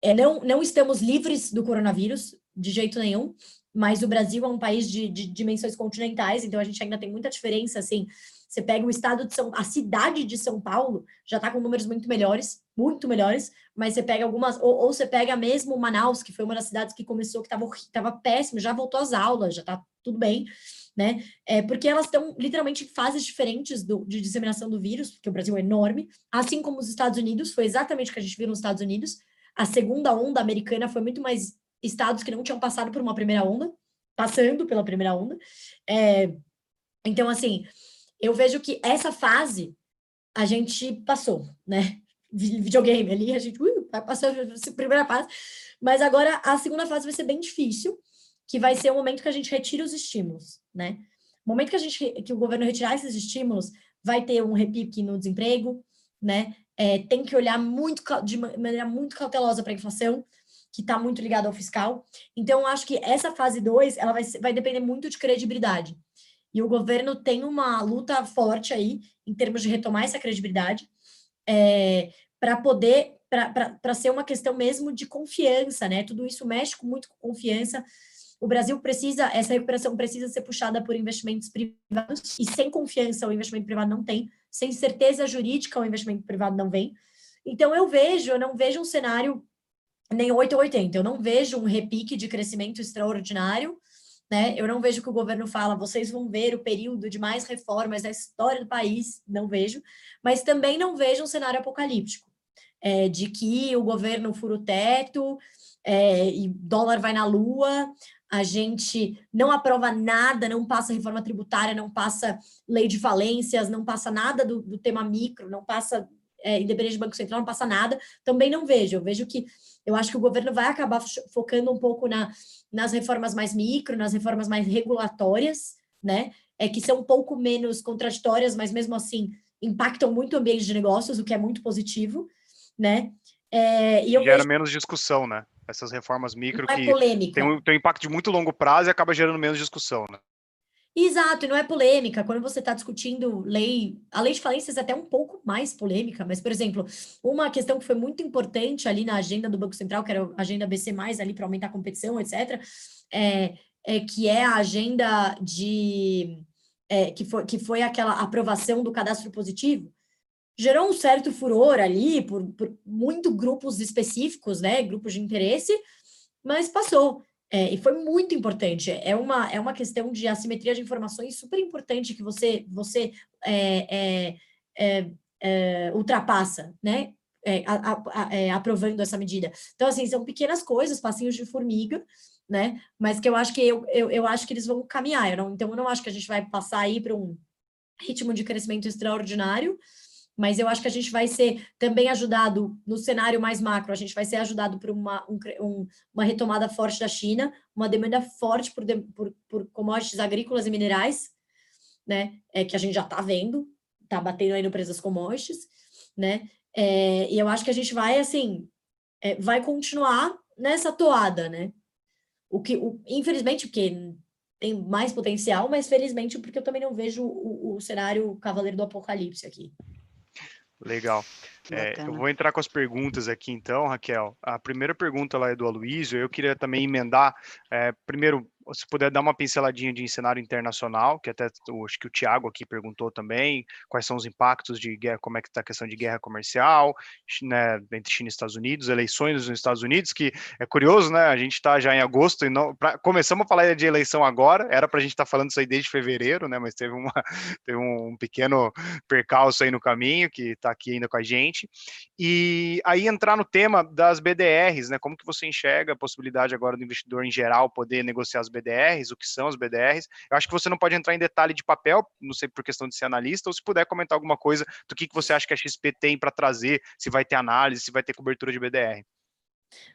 é, não, não estamos livres do coronavírus, de jeito nenhum, mas o Brasil é um país de, de dimensões continentais, então a gente ainda tem muita diferença, assim, você pega o estado de São, a cidade de São Paulo já está com números muito melhores, muito melhores, mas você pega algumas, ou, ou você pega mesmo Manaus, que foi uma das cidades que começou, que estava tava péssimo, já voltou às aulas, já está tudo bem, né? É, porque elas estão literalmente em fases diferentes do, de disseminação do vírus, porque o Brasil é enorme, assim como os Estados Unidos, foi exatamente o que a gente viu nos Estados Unidos. A segunda onda americana foi muito mais estados que não tinham passado por uma primeira onda, passando pela primeira onda. É, então, assim, eu vejo que essa fase a gente passou, né? Vi- Videogame ali, a gente uh, passou a primeira fase, mas agora a segunda fase vai ser bem difícil, que vai ser o momento que a gente retira os estímulos, né? O momento que a gente que o governo retirar esses estímulos, vai ter um repique no desemprego, né? É, tem que olhar muito de ma- maneira muito cautelosa para a inflação, que está muito ligada ao fiscal. Então, acho que essa fase 2, ela vai, vai depender muito de credibilidade. E o governo tem uma luta forte aí, em termos de retomar essa credibilidade, para poder, para ser uma questão mesmo de confiança, né? Tudo isso mexe com muito com confiança. O Brasil precisa, essa recuperação precisa ser puxada por investimentos privados, e sem confiança o investimento privado não tem, sem certeza jurídica o investimento privado não vem. Então, eu vejo, eu não vejo um cenário nem 8 ou 80, eu não vejo um repique de crescimento extraordinário, né? Eu não vejo que o governo fala, vocês vão ver o período de mais reformas da história do país, não vejo, mas também não vejo um cenário apocalíptico, é, de que o governo fura o teto é, e dólar vai na lua, a gente não aprova nada, não passa reforma tributária, não passa lei de falências, não passa nada do, do tema micro, não passa é, independente do Banco Central, não passa nada, também não vejo. Eu vejo que eu acho que o governo vai acabar fo- focando um pouco na, nas reformas mais micro, nas reformas mais regulatórias, né? É, que são um pouco menos contraditórias, mas mesmo assim impactam muito o ambiente de negócios, o que é muito positivo, né? É, e eu Gera vejo menos discussão, né? Essas reformas micro é que polêmica. tem um, tem um impacto de muito longo prazo e acaba gerando menos discussão, né? Exato, e não é polêmica. Quando você está discutindo lei, a lei de falências é até um pouco mais polêmica, mas, por exemplo, uma questão que foi muito importante ali na agenda do Banco Central, que era a agenda BC, ali para aumentar a competição, etc., é, é que é a agenda de. é, que, foi, que foi aquela aprovação do cadastro positivo. Gerou um certo furor ali por, por muito grupos específicos, né? Grupos de interesse, mas passou. É, e foi muito importante. É uma, é uma questão de assimetria de informações super importante que você, você é, é, é, é, ultrapassa, né? É, a- a- aprovando essa medida. Então, assim, são pequenas coisas, passinhos de formiga, né? Mas que eu acho que eu, eu, eu acho que eles vão caminhar. Eu não, então, eu não acho que a gente vai passar aí para um ritmo de crescimento extraordinário, mas eu acho que a gente vai ser também ajudado no cenário mais macro, a gente vai ser ajudado por uma, um, uma retomada forte da China, uma demanda forte por, por, por commodities agrícolas e minerais, né? É, que a gente já está vendo, está batendo aí no preço das commodities, né? É, e eu acho que a gente vai, assim, é, vai continuar nessa toada, né? O que, o, infelizmente, porque tem mais potencial, mas felizmente porque eu também não vejo o, o cenário Cavaleiro do Apocalipse aqui. Legal. É, eu vou entrar com as perguntas aqui então, Raquel. A primeira pergunta lá é do Aloysio. Eu queria também emendar, é, primeiro, se puder dar uma pinceladinha de cenário internacional, que até acho que o Tiago aqui perguntou também, quais são os impactos de guerra, como é que está a questão de guerra comercial, né, entre China e Estados Unidos, eleições nos Estados Unidos, que é curioso, né? A gente está já em agosto e não, pra, começamos a falar de eleição agora, era para a gente estar tá falando isso aí desde fevereiro, né? Mas teve, uma, <laughs> teve um pequeno percalço aí no caminho, que está aqui ainda com a gente. E aí entrar no tema das BDRs, né? Como que você enxerga a possibilidade agora do investidor em geral poder negociar as BDRs? BDRs, o que são os BDRs. Eu acho que você não pode entrar em detalhe de papel, não sei por questão de ser analista, ou se puder comentar alguma coisa do que, que você acha que a XP tem para trazer, se vai ter análise, se vai ter cobertura de BDR.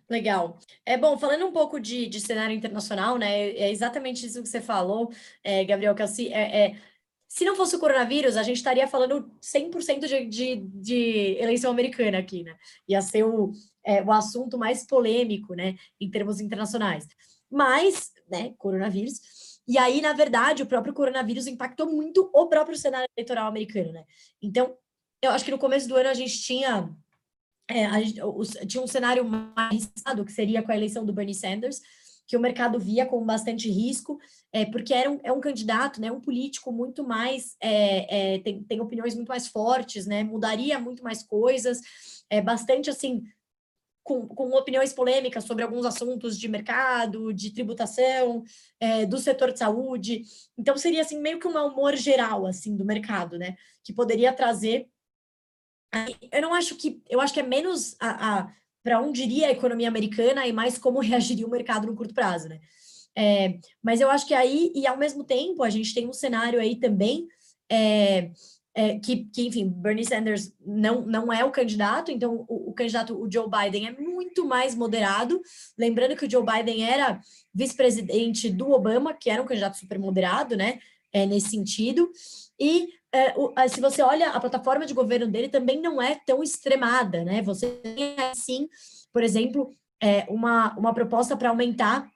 Legal. É bom, falando um pouco de, de cenário internacional, né? É exatamente isso que você falou, é, Gabriel, que é, é, se não fosse o coronavírus, a gente estaria falando 100% de, de, de eleição americana aqui, né? Ia ser o, é, o assunto mais polêmico, né, em termos internacionais. Mas né, coronavírus. E aí, na verdade, o próprio coronavírus impactou muito o próprio cenário eleitoral americano, né? Então, eu acho que no começo do ano a gente tinha, é, a tinha um cenário mais que seria com a eleição do Bernie Sanders, que o mercado via com bastante risco, é, porque era um, é um candidato, né, um político muito mais, é, é, tem, tem opiniões muito mais fortes, né, mudaria muito mais coisas, é bastante, assim, com, com, opiniões polêmicas sobre alguns assuntos de mercado, de tributação, é, do setor de saúde. Então, seria, assim, meio que um humor geral, assim, do mercado, né? Que poderia trazer... Eu não acho que... Eu acho que é menos a, a para onde iria a economia americana e mais como <laughs> reagiria o mercado no curto prazo, né? É, mas eu acho que aí, e ao mesmo tempo, a gente tem um cenário aí também é, é, que, que, enfim, Bernie Sanders não, não é o candidato, então o, o, candidato, o Joe Biden, é muito mais moderado. Lembrando que o Joe Biden era vice-presidente do Obama, que era um candidato super moderado, né, é, nesse sentido. E é, o, se você olha, a plataforma de governo dele também não é tão extremada, né? Você tem, sim, por exemplo, é, uma, uma proposta para aumentar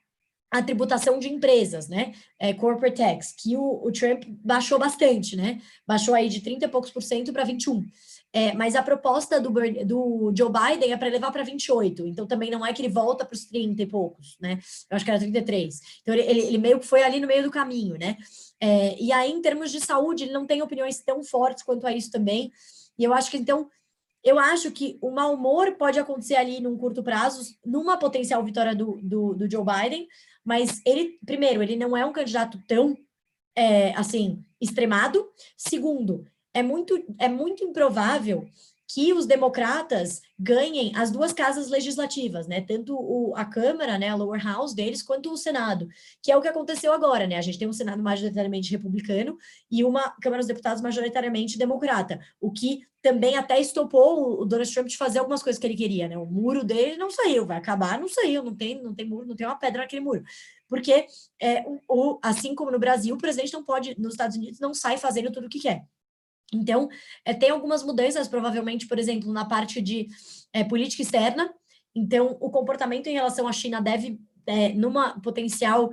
a tributação de empresas, né? É, corporate tax, que o, o, Trump baixou bastante, né? Baixou aí de 30 e poucos por cento para 21. É, mas a proposta do, do Joe Biden é para levar para 28, então também não é que ele volta para os 30 e poucos, né? Eu acho que era 33. Então ele, ele, ele meio que foi ali no meio do caminho, né? É, e aí, em termos de saúde, ele não tem opiniões tão fortes quanto a isso também. E eu acho que então eu acho que o mau humor pode acontecer ali num curto prazo, numa potencial vitória do, do, do Joe Biden, mas ele, primeiro, ele não é um candidato tão, é, assim, extremado. Segundo, é muito, é muito improvável que os democratas ganhem as duas casas legislativas, né? Tanto o, a Câmara, né, a lower house deles, quanto o Senado, que é o que aconteceu agora, né? A gente tem um Senado majoritariamente republicano e uma Câmara dos Deputados majoritariamente democrata, o que também até estopou o Donald Trump de fazer algumas coisas que ele queria, né? O muro dele não saiu, vai acabar, não saiu, não tem, não tem muro, não tem uma pedra naquele muro. Porque, é, o, assim como no Brasil, o presidente não pode, nos Estados Unidos, não sai fazendo tudo o que quer. Então, é, tem algumas mudanças, provavelmente, por exemplo, na parte de é, política externa. Então, o comportamento em relação à China deve, é, numa potencial,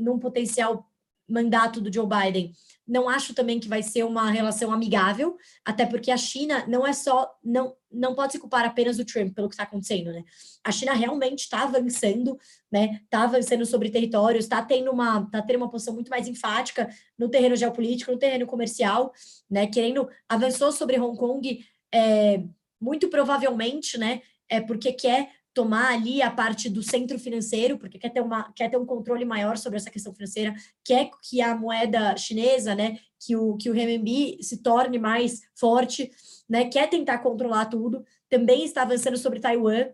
num potencial mandato do Joe Biden, não acho também que vai ser uma relação amigável, até porque a China não é só, não, não pode se culpar apenas do Trump pelo que está acontecendo, né? A China realmente está avançando, né? Está avançando sobre territórios, está tendo uma, tá tendo uma posição muito mais enfática no terreno geopolítico, no terreno comercial, né? Querendo, avançou sobre Hong Kong, é, muito provavelmente, né? É porque quer tomar ali a parte do centro financeiro, porque quer ter, uma, quer ter um controle maior sobre essa questão financeira, quer que a moeda chinesa, né, que o, que o renminbi se torne mais forte, né, quer tentar controlar tudo, também está avançando sobre Taiwan,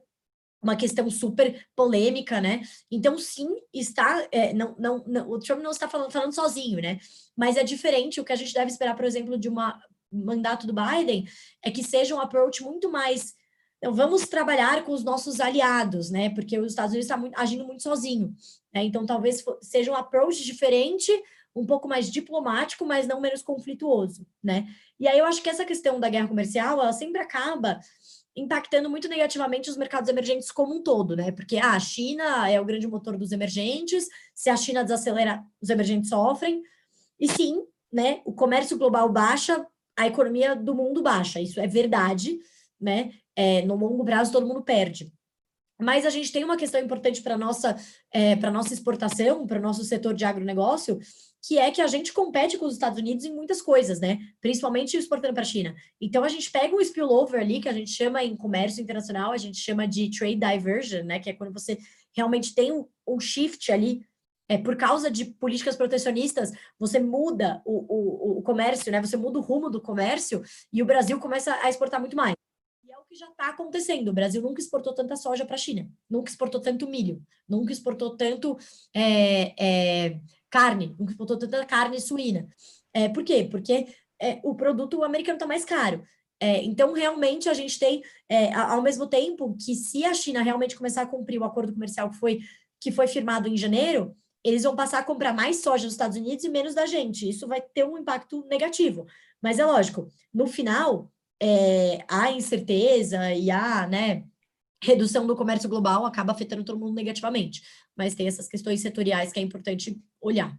uma questão super polêmica, né? Então, sim, está. É, não, não, não, o Trump não está falando, falando sozinho, né? Mas é diferente o que a gente deve esperar, por exemplo, de uma mandato do Biden é que seja um approach muito mais então, vamos trabalhar com os nossos aliados, né? Porque os Estados Unidos está agindo muito sozinho. Né? Então, talvez seja um approach diferente, um pouco mais diplomático, mas não menos conflituoso, né? E aí eu acho que essa questão da guerra comercial, ela sempre acaba impactando muito negativamente os mercados emergentes como um todo, né? Porque ah, a China é o grande motor dos emergentes, se a China desacelera, os emergentes sofrem. E sim, né? O comércio global baixa, a economia do mundo baixa, isso é verdade, né? é, no longo prazo todo mundo perde. Mas a gente tem uma questão importante para a nossa, é, para nossa exportação, para o nosso setor de agronegócio, que é que a gente compete com os Estados Unidos em muitas coisas, né? Principalmente exportando para a China. Então a gente pega um spillover ali, que a gente chama em comércio internacional, a gente chama de trade diversion, né? Que é quando você realmente tem um, um shift ali é, por causa de políticas protecionistas, você muda o, o, o comércio, né? Você muda o rumo do comércio e o Brasil começa a exportar muito mais que já está acontecendo. O Brasil nunca exportou tanta soja para a China, nunca exportou tanto milho, nunca exportou tanto é, é, carne, nunca exportou tanta carne suína. É, por quê? Porque é, o produto americano está mais caro. É, então, realmente, a gente tem, é, ao mesmo tempo que se a China realmente começar a cumprir o acordo comercial que foi, que foi firmado em janeiro, eles vão passar a comprar mais soja dos Estados Unidos e menos da gente. Isso vai ter um impacto negativo. Mas é lógico, no final, é, a incerteza e a né, redução do comércio global acaba afetando todo mundo negativamente. Mas tem essas questões setoriais que é importante olhar.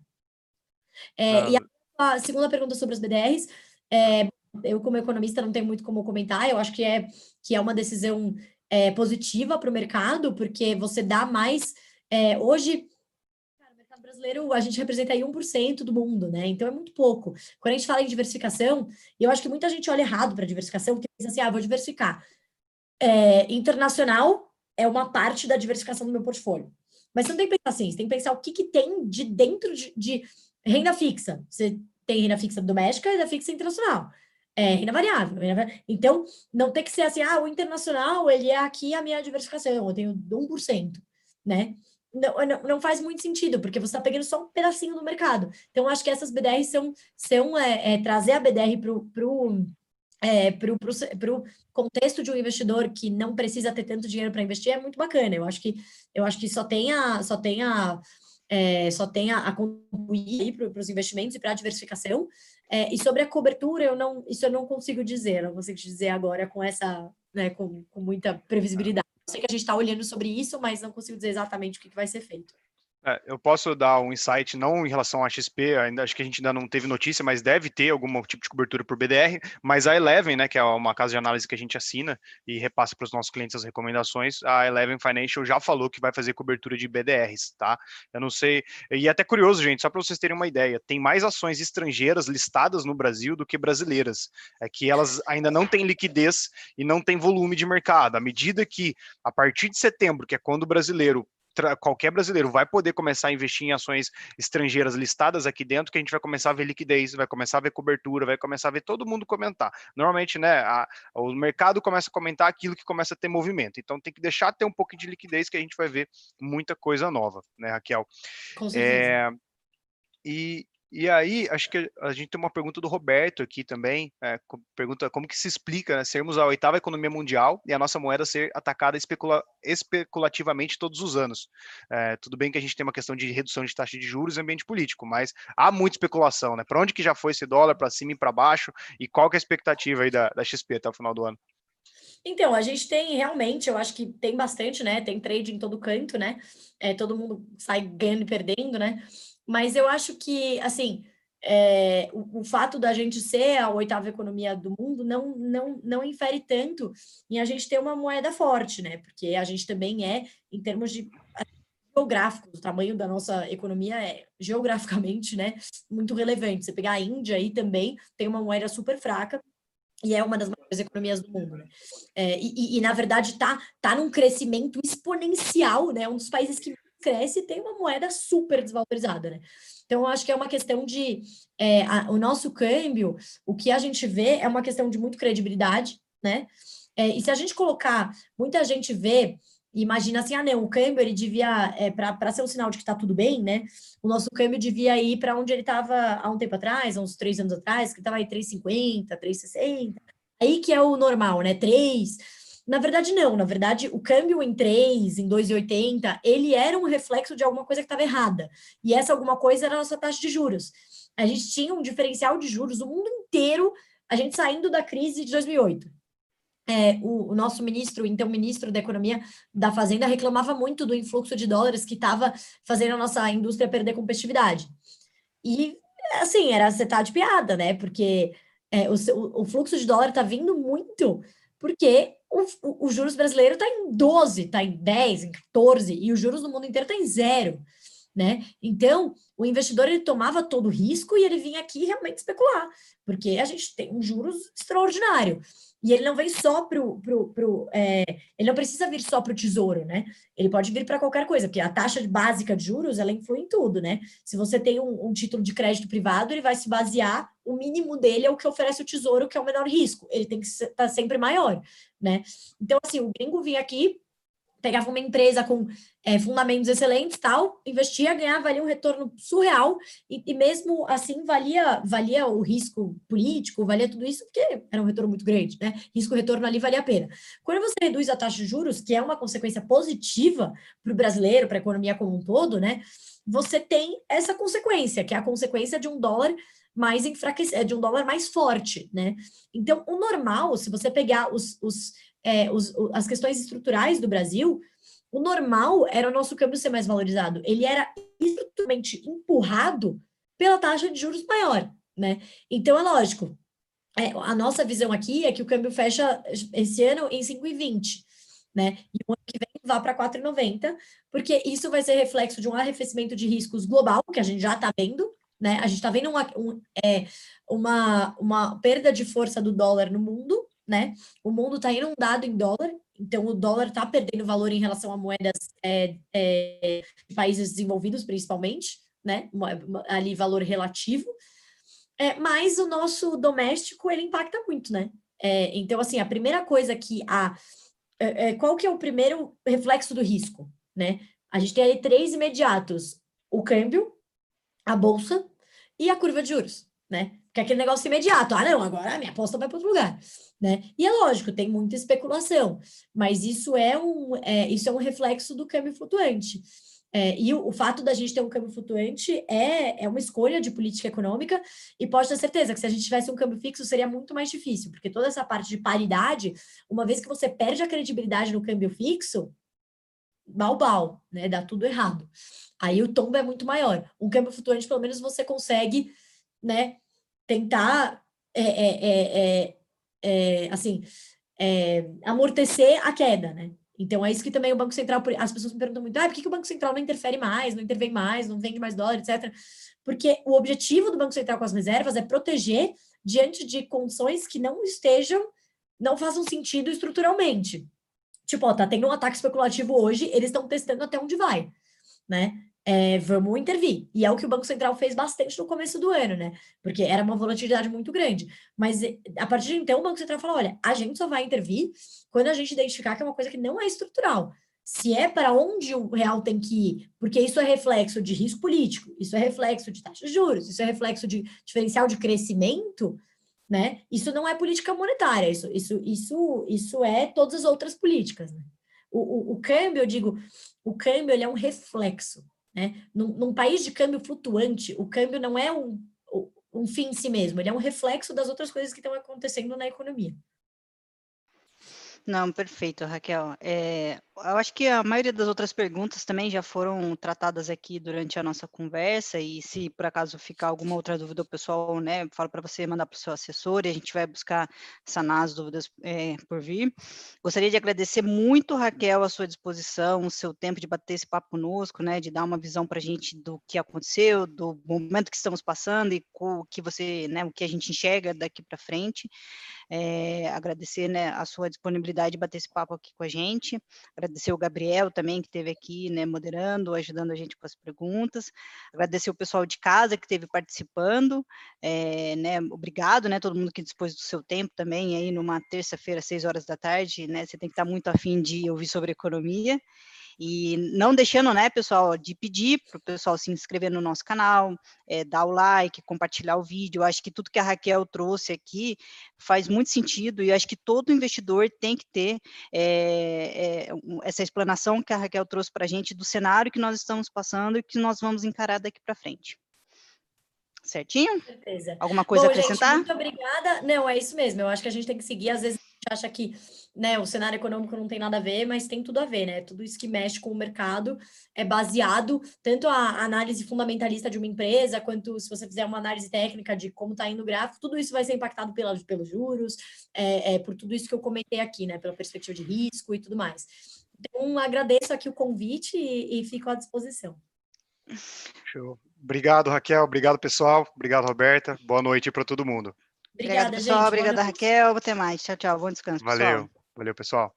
É, ah. E a, a, segunda pergunta sobre os BDRs, é, eu como economista não tenho muito como comentar, eu acho que é, que é uma decisão é, positiva para o mercado, porque você dá mais... É, hoje, brasileiro, a gente representa aí 1% do mundo, né? Então é muito pouco. Quando a gente fala em diversificação, eu acho que muita gente olha errado para diversificação, porque pensa assim, ah, vou diversificar. É, internacional é uma parte da diversificação do meu portfólio. Mas você não tem que pensar assim, você tem que pensar o que, que tem de dentro de, de renda fixa. Você tem renda fixa doméstica e renda fixa internacional. É, renda variável. Então, não tem que ser assim, ah, o internacional, ele é aqui a minha diversificação, eu tenho 1%, né? Não, não, não, faz muito sentido, porque você está pegando só um pedacinho do mercado. Então, acho que essas BDRs são, são é, é, trazer a BDR para o é, pro, pro contexto de um investidor que não precisa ter tanto dinheiro para investir é muito bacana. Eu acho que eu acho que só tem a, só tem a, é, só tem a, a contribuir para os investimentos e para a diversificação. É, e sobre a cobertura, eu não, isso eu não consigo dizer, não consigo dizer agora com essa, né, com, com muita previsibilidade sei que a gente está olhando sobre isso, mas não consigo dizer exatamente o que, que vai ser feito. É, eu posso dar um insight, não em relação à XP, ainda acho que a gente ainda não teve notícia, mas deve ter algum tipo de cobertura por BDR, mas a Eleven, né, que é uma casa de análise que a gente assina e repassa para os nossos clientes as recomendações, a Eleven Financial já falou que vai fazer cobertura de BDRs, tá? Eu não sei, e é até curioso, gente, só para vocês terem uma ideia, tem mais ações estrangeiras listadas no Brasil do que brasileiras, é que elas ainda não têm liquidez e não têm volume de mercado. À medida que, a partir de setembro, que é quando o brasileiro qualquer brasileiro vai poder começar a investir em ações estrangeiras listadas aqui dentro, que a gente vai começar a ver liquidez, vai começar a ver cobertura, vai começar a ver todo mundo comentar. Normalmente, né, a, o mercado começa a comentar aquilo que começa a ter movimento. Então tem que deixar ter um pouco de liquidez que a gente vai ver muita coisa nova, né, Raquel? Com certeza. É, e, e aí, acho que a gente tem uma pergunta do Roberto aqui também. É, pergunta como que se explica né, sermos a oitava economia mundial e a nossa moeda ser atacada especula especulativamente todos os anos. É, tudo bem que a gente tem uma questão de redução de taxa de juros e ambiente político, mas há muita especulação, né? Para onde que já foi esse dólar, para cima e para baixo? E qual que é a expectativa aí da, da XP até o final do ano? Então, a gente tem realmente, eu acho que tem bastante, né? Tem trade em todo canto, né? É, todo mundo sai ganhando e perdendo, né? Mas eu acho que, assim, é, o, o, fato da gente ser a oitava economia do mundo não, não, não infere tanto em a gente ter uma moeda forte, né? Porque a gente também é, em termos de geográficos, o tamanho da nossa economia é geograficamente, né, muito relevante. Você pegar a Índia aí também tem uma moeda super fraca e é uma das maiores economias do mundo, né? É, e, e, na verdade tá tá num crescimento exponencial, né? Um dos países que cresce e tem uma moeda super desvalorizada, né? Então, acho que é uma questão de. É, a, o nosso câmbio, o que a gente vê é uma questão de muito credibilidade, né? É, e se a gente colocar, muita gente vê imagina assim, ah, não, o câmbio ele devia, é, para ser um sinal de que está tudo bem, né? O nosso câmbio devia ir para onde ele estava há um tempo atrás, há uns três anos atrás, que estava aí 3,50, 3,60. Aí que é o normal, né? 3. Na verdade, não. Na verdade, o câmbio em 3, em 2,80, ele era um reflexo de alguma coisa que estava errada. E essa alguma coisa era a nossa taxa de juros. A gente tinha um diferencial de juros o mundo inteiro, a gente saindo da crise de 2008 é, o, o, nosso ministro, então ministro da Economia da Fazenda, reclamava muito do influxo de dólares que estava fazendo a nossa indústria perder competitividade. E, assim, era tá de piada, né? Porque é, o, o, fluxo de dólar está vindo muito porque o, o, juros brasileiro está em 12, está em 10, em 14, e os juros no mundo inteiro está em zero. Né? Então, o investidor ele tomava todo o risco e ele vinha aqui realmente especular, porque a gente tem um juros extraordinário. E ele não vem só para o. É, ele não precisa vir só para o tesouro, né? Ele pode vir para qualquer coisa, porque a taxa básica de juros ela influi em tudo, né? Se você tem um, um, título de crédito privado, ele vai se basear, o mínimo dele é o que oferece o tesouro, que é o menor risco. Ele tem que estar tá sempre maior, né? Então, assim, o gringo vinha aqui pegava uma empresa com é, fundamentos excelentes, tal, investia, ganhava ali um retorno surreal, e, e, mesmo assim valia, valia o risco político, valia tudo isso, porque era um retorno muito grande, né? Risco-retorno ali valia a pena. Quando você reduz a taxa de juros, que é uma consequência positiva para o brasileiro, para a economia como um todo, né? Você tem essa consequência, que é a consequência de um dólar mais enfraquecido, de um dólar mais forte, né? Então, o normal, se você pegar os, os é, os, as questões estruturais do Brasil, o normal era o nosso câmbio ser mais valorizado. Ele era estruturalmente empurrado pela taxa de juros maior, né? Então, é lógico, é, a nossa visão aqui é que o câmbio fecha esse ano em 5,20, né? E o ano que vem vá para 4,90, porque isso vai ser reflexo de um arrefecimento de riscos global, que a gente já está vendo, né? A gente está vendo uma, um, é, uma, uma perda de força do dólar no mundo, né? O mundo está inundado em dólar, então o dólar está perdendo valor em relação a moedas é, é, de países desenvolvidos, principalmente, né? Ali valor relativo. É, mas o nosso doméstico ele impacta muito, né? É, então, assim, a primeira coisa que a. É, é, qual que é o primeiro reflexo do risco, né? A gente tem aí três imediatos: o câmbio, a bolsa e a curva de juros, né? Que é aquele negócio imediato. Ah, não, agora a minha aposta vai para outro lugar. Né? E é lógico, tem muita especulação, mas isso é um, é, isso é um reflexo do câmbio flutuante. É, e o, o, fato da gente ter um câmbio flutuante é, é uma escolha de política econômica, e pode ter certeza que se a gente tivesse um câmbio fixo seria muito mais difícil, porque toda essa parte de paridade, uma vez que você perde a credibilidade no câmbio fixo, balbal, né? Dá tudo errado. Aí o tombo é muito maior. Um câmbio flutuante, pelo menos, você consegue, né, tentar é, é, é, é, assim é, amortecer a queda, né? Então é isso que também o Banco Central, as pessoas me perguntam muito, ah, por que, que o Banco Central não interfere mais, não intervém mais, não vende mais dólar, etc. Porque o objetivo do Banco Central com as reservas é proteger diante de condições que não estejam, não façam sentido estruturalmente. Tipo, ó, tá tendo um ataque especulativo hoje, eles estão testando até onde vai, né? É, vamos intervir. E é o que o Banco Central fez bastante no começo do ano, né? Porque era uma volatilidade muito grande. Mas eh, a partir de então, o Banco Central falou: olha, a gente só vai intervir quando a gente identificar que é uma coisa que não é estrutural. Se é para onde o real tem que ir, porque isso é reflexo de risco político, isso é reflexo de taxa de juros, isso é reflexo de diferencial de crescimento, né? Isso não é política monetária, isso, isso, isso, isso é todas as outras políticas. Né? O, o, o câmbio, eu digo, o câmbio ele é um reflexo né? Num, num, país de câmbio flutuante, o câmbio não é um, um fim em si mesmo, ele é um reflexo das outras coisas que estão acontecendo na economia. Não, perfeito, Raquel. É, eu acho que a maioria das outras perguntas também já foram tratadas aqui durante a nossa conversa, e se por acaso ficar alguma outra dúvida, o pessoal, né, fala para você mandar para o seu assessor e a gente vai buscar sanar as dúvidas é, por vir. Gostaria de agradecer muito, Raquel, a sua disposição, o seu tempo de bater esse papo conosco, né, de dar uma visão para a gente do que aconteceu, do momento que estamos passando e o que você, né, o que a gente enxerga daqui para frente. É, agradecer né, a sua disponibilidade de bater esse papo aqui com a gente, agradecer o Gabriel também, que esteve aqui, né, moderando, ajudando a gente com as perguntas, agradecer o pessoal de casa que esteve participando, é, né, obrigado, né, todo mundo que dispôs do seu tempo também, aí numa terça-feira, seis horas da tarde, né, você tem que estar muito afim de ouvir sobre economia, e não deixando, né, pessoal, de pedir para o pessoal se inscrever no nosso canal, é, dar o like, compartilhar o vídeo. Eu acho que tudo que a Raquel trouxe aqui faz muito sentido e acho que todo investidor tem que ter é, é, essa explanação que a Raquel trouxe para a gente do cenário que nós estamos passando e que nós vamos encarar daqui para frente. Certinho? Com certeza. Alguma coisa Bom, a acrescentar? Gente, muito obrigada. Não, é isso mesmo. Eu acho que a gente tem que seguir. Às vezes acha que né, o cenário econômico não tem nada a ver, mas tem tudo a ver, né? Tudo isso que mexe com o mercado é baseado tanto a análise fundamentalista de uma empresa, quanto se você fizer uma análise técnica de como está indo o gráfico, tudo isso vai ser impactado pela, pelos juros, é, é, por tudo isso que eu comentei aqui, né? Pela perspectiva de risco e tudo mais. Então, agradeço aqui o convite e, e fico à disposição. Show. Obrigado, Raquel. Obrigado, pessoal. Obrigado, Roberta. Boa noite para todo mundo. Obrigada, Obrigada pessoal. Gente. Obrigada, Raquel. Até mais. Tchau, tchau. Bom descanso. Valeu. Pessoal. Valeu, pessoal.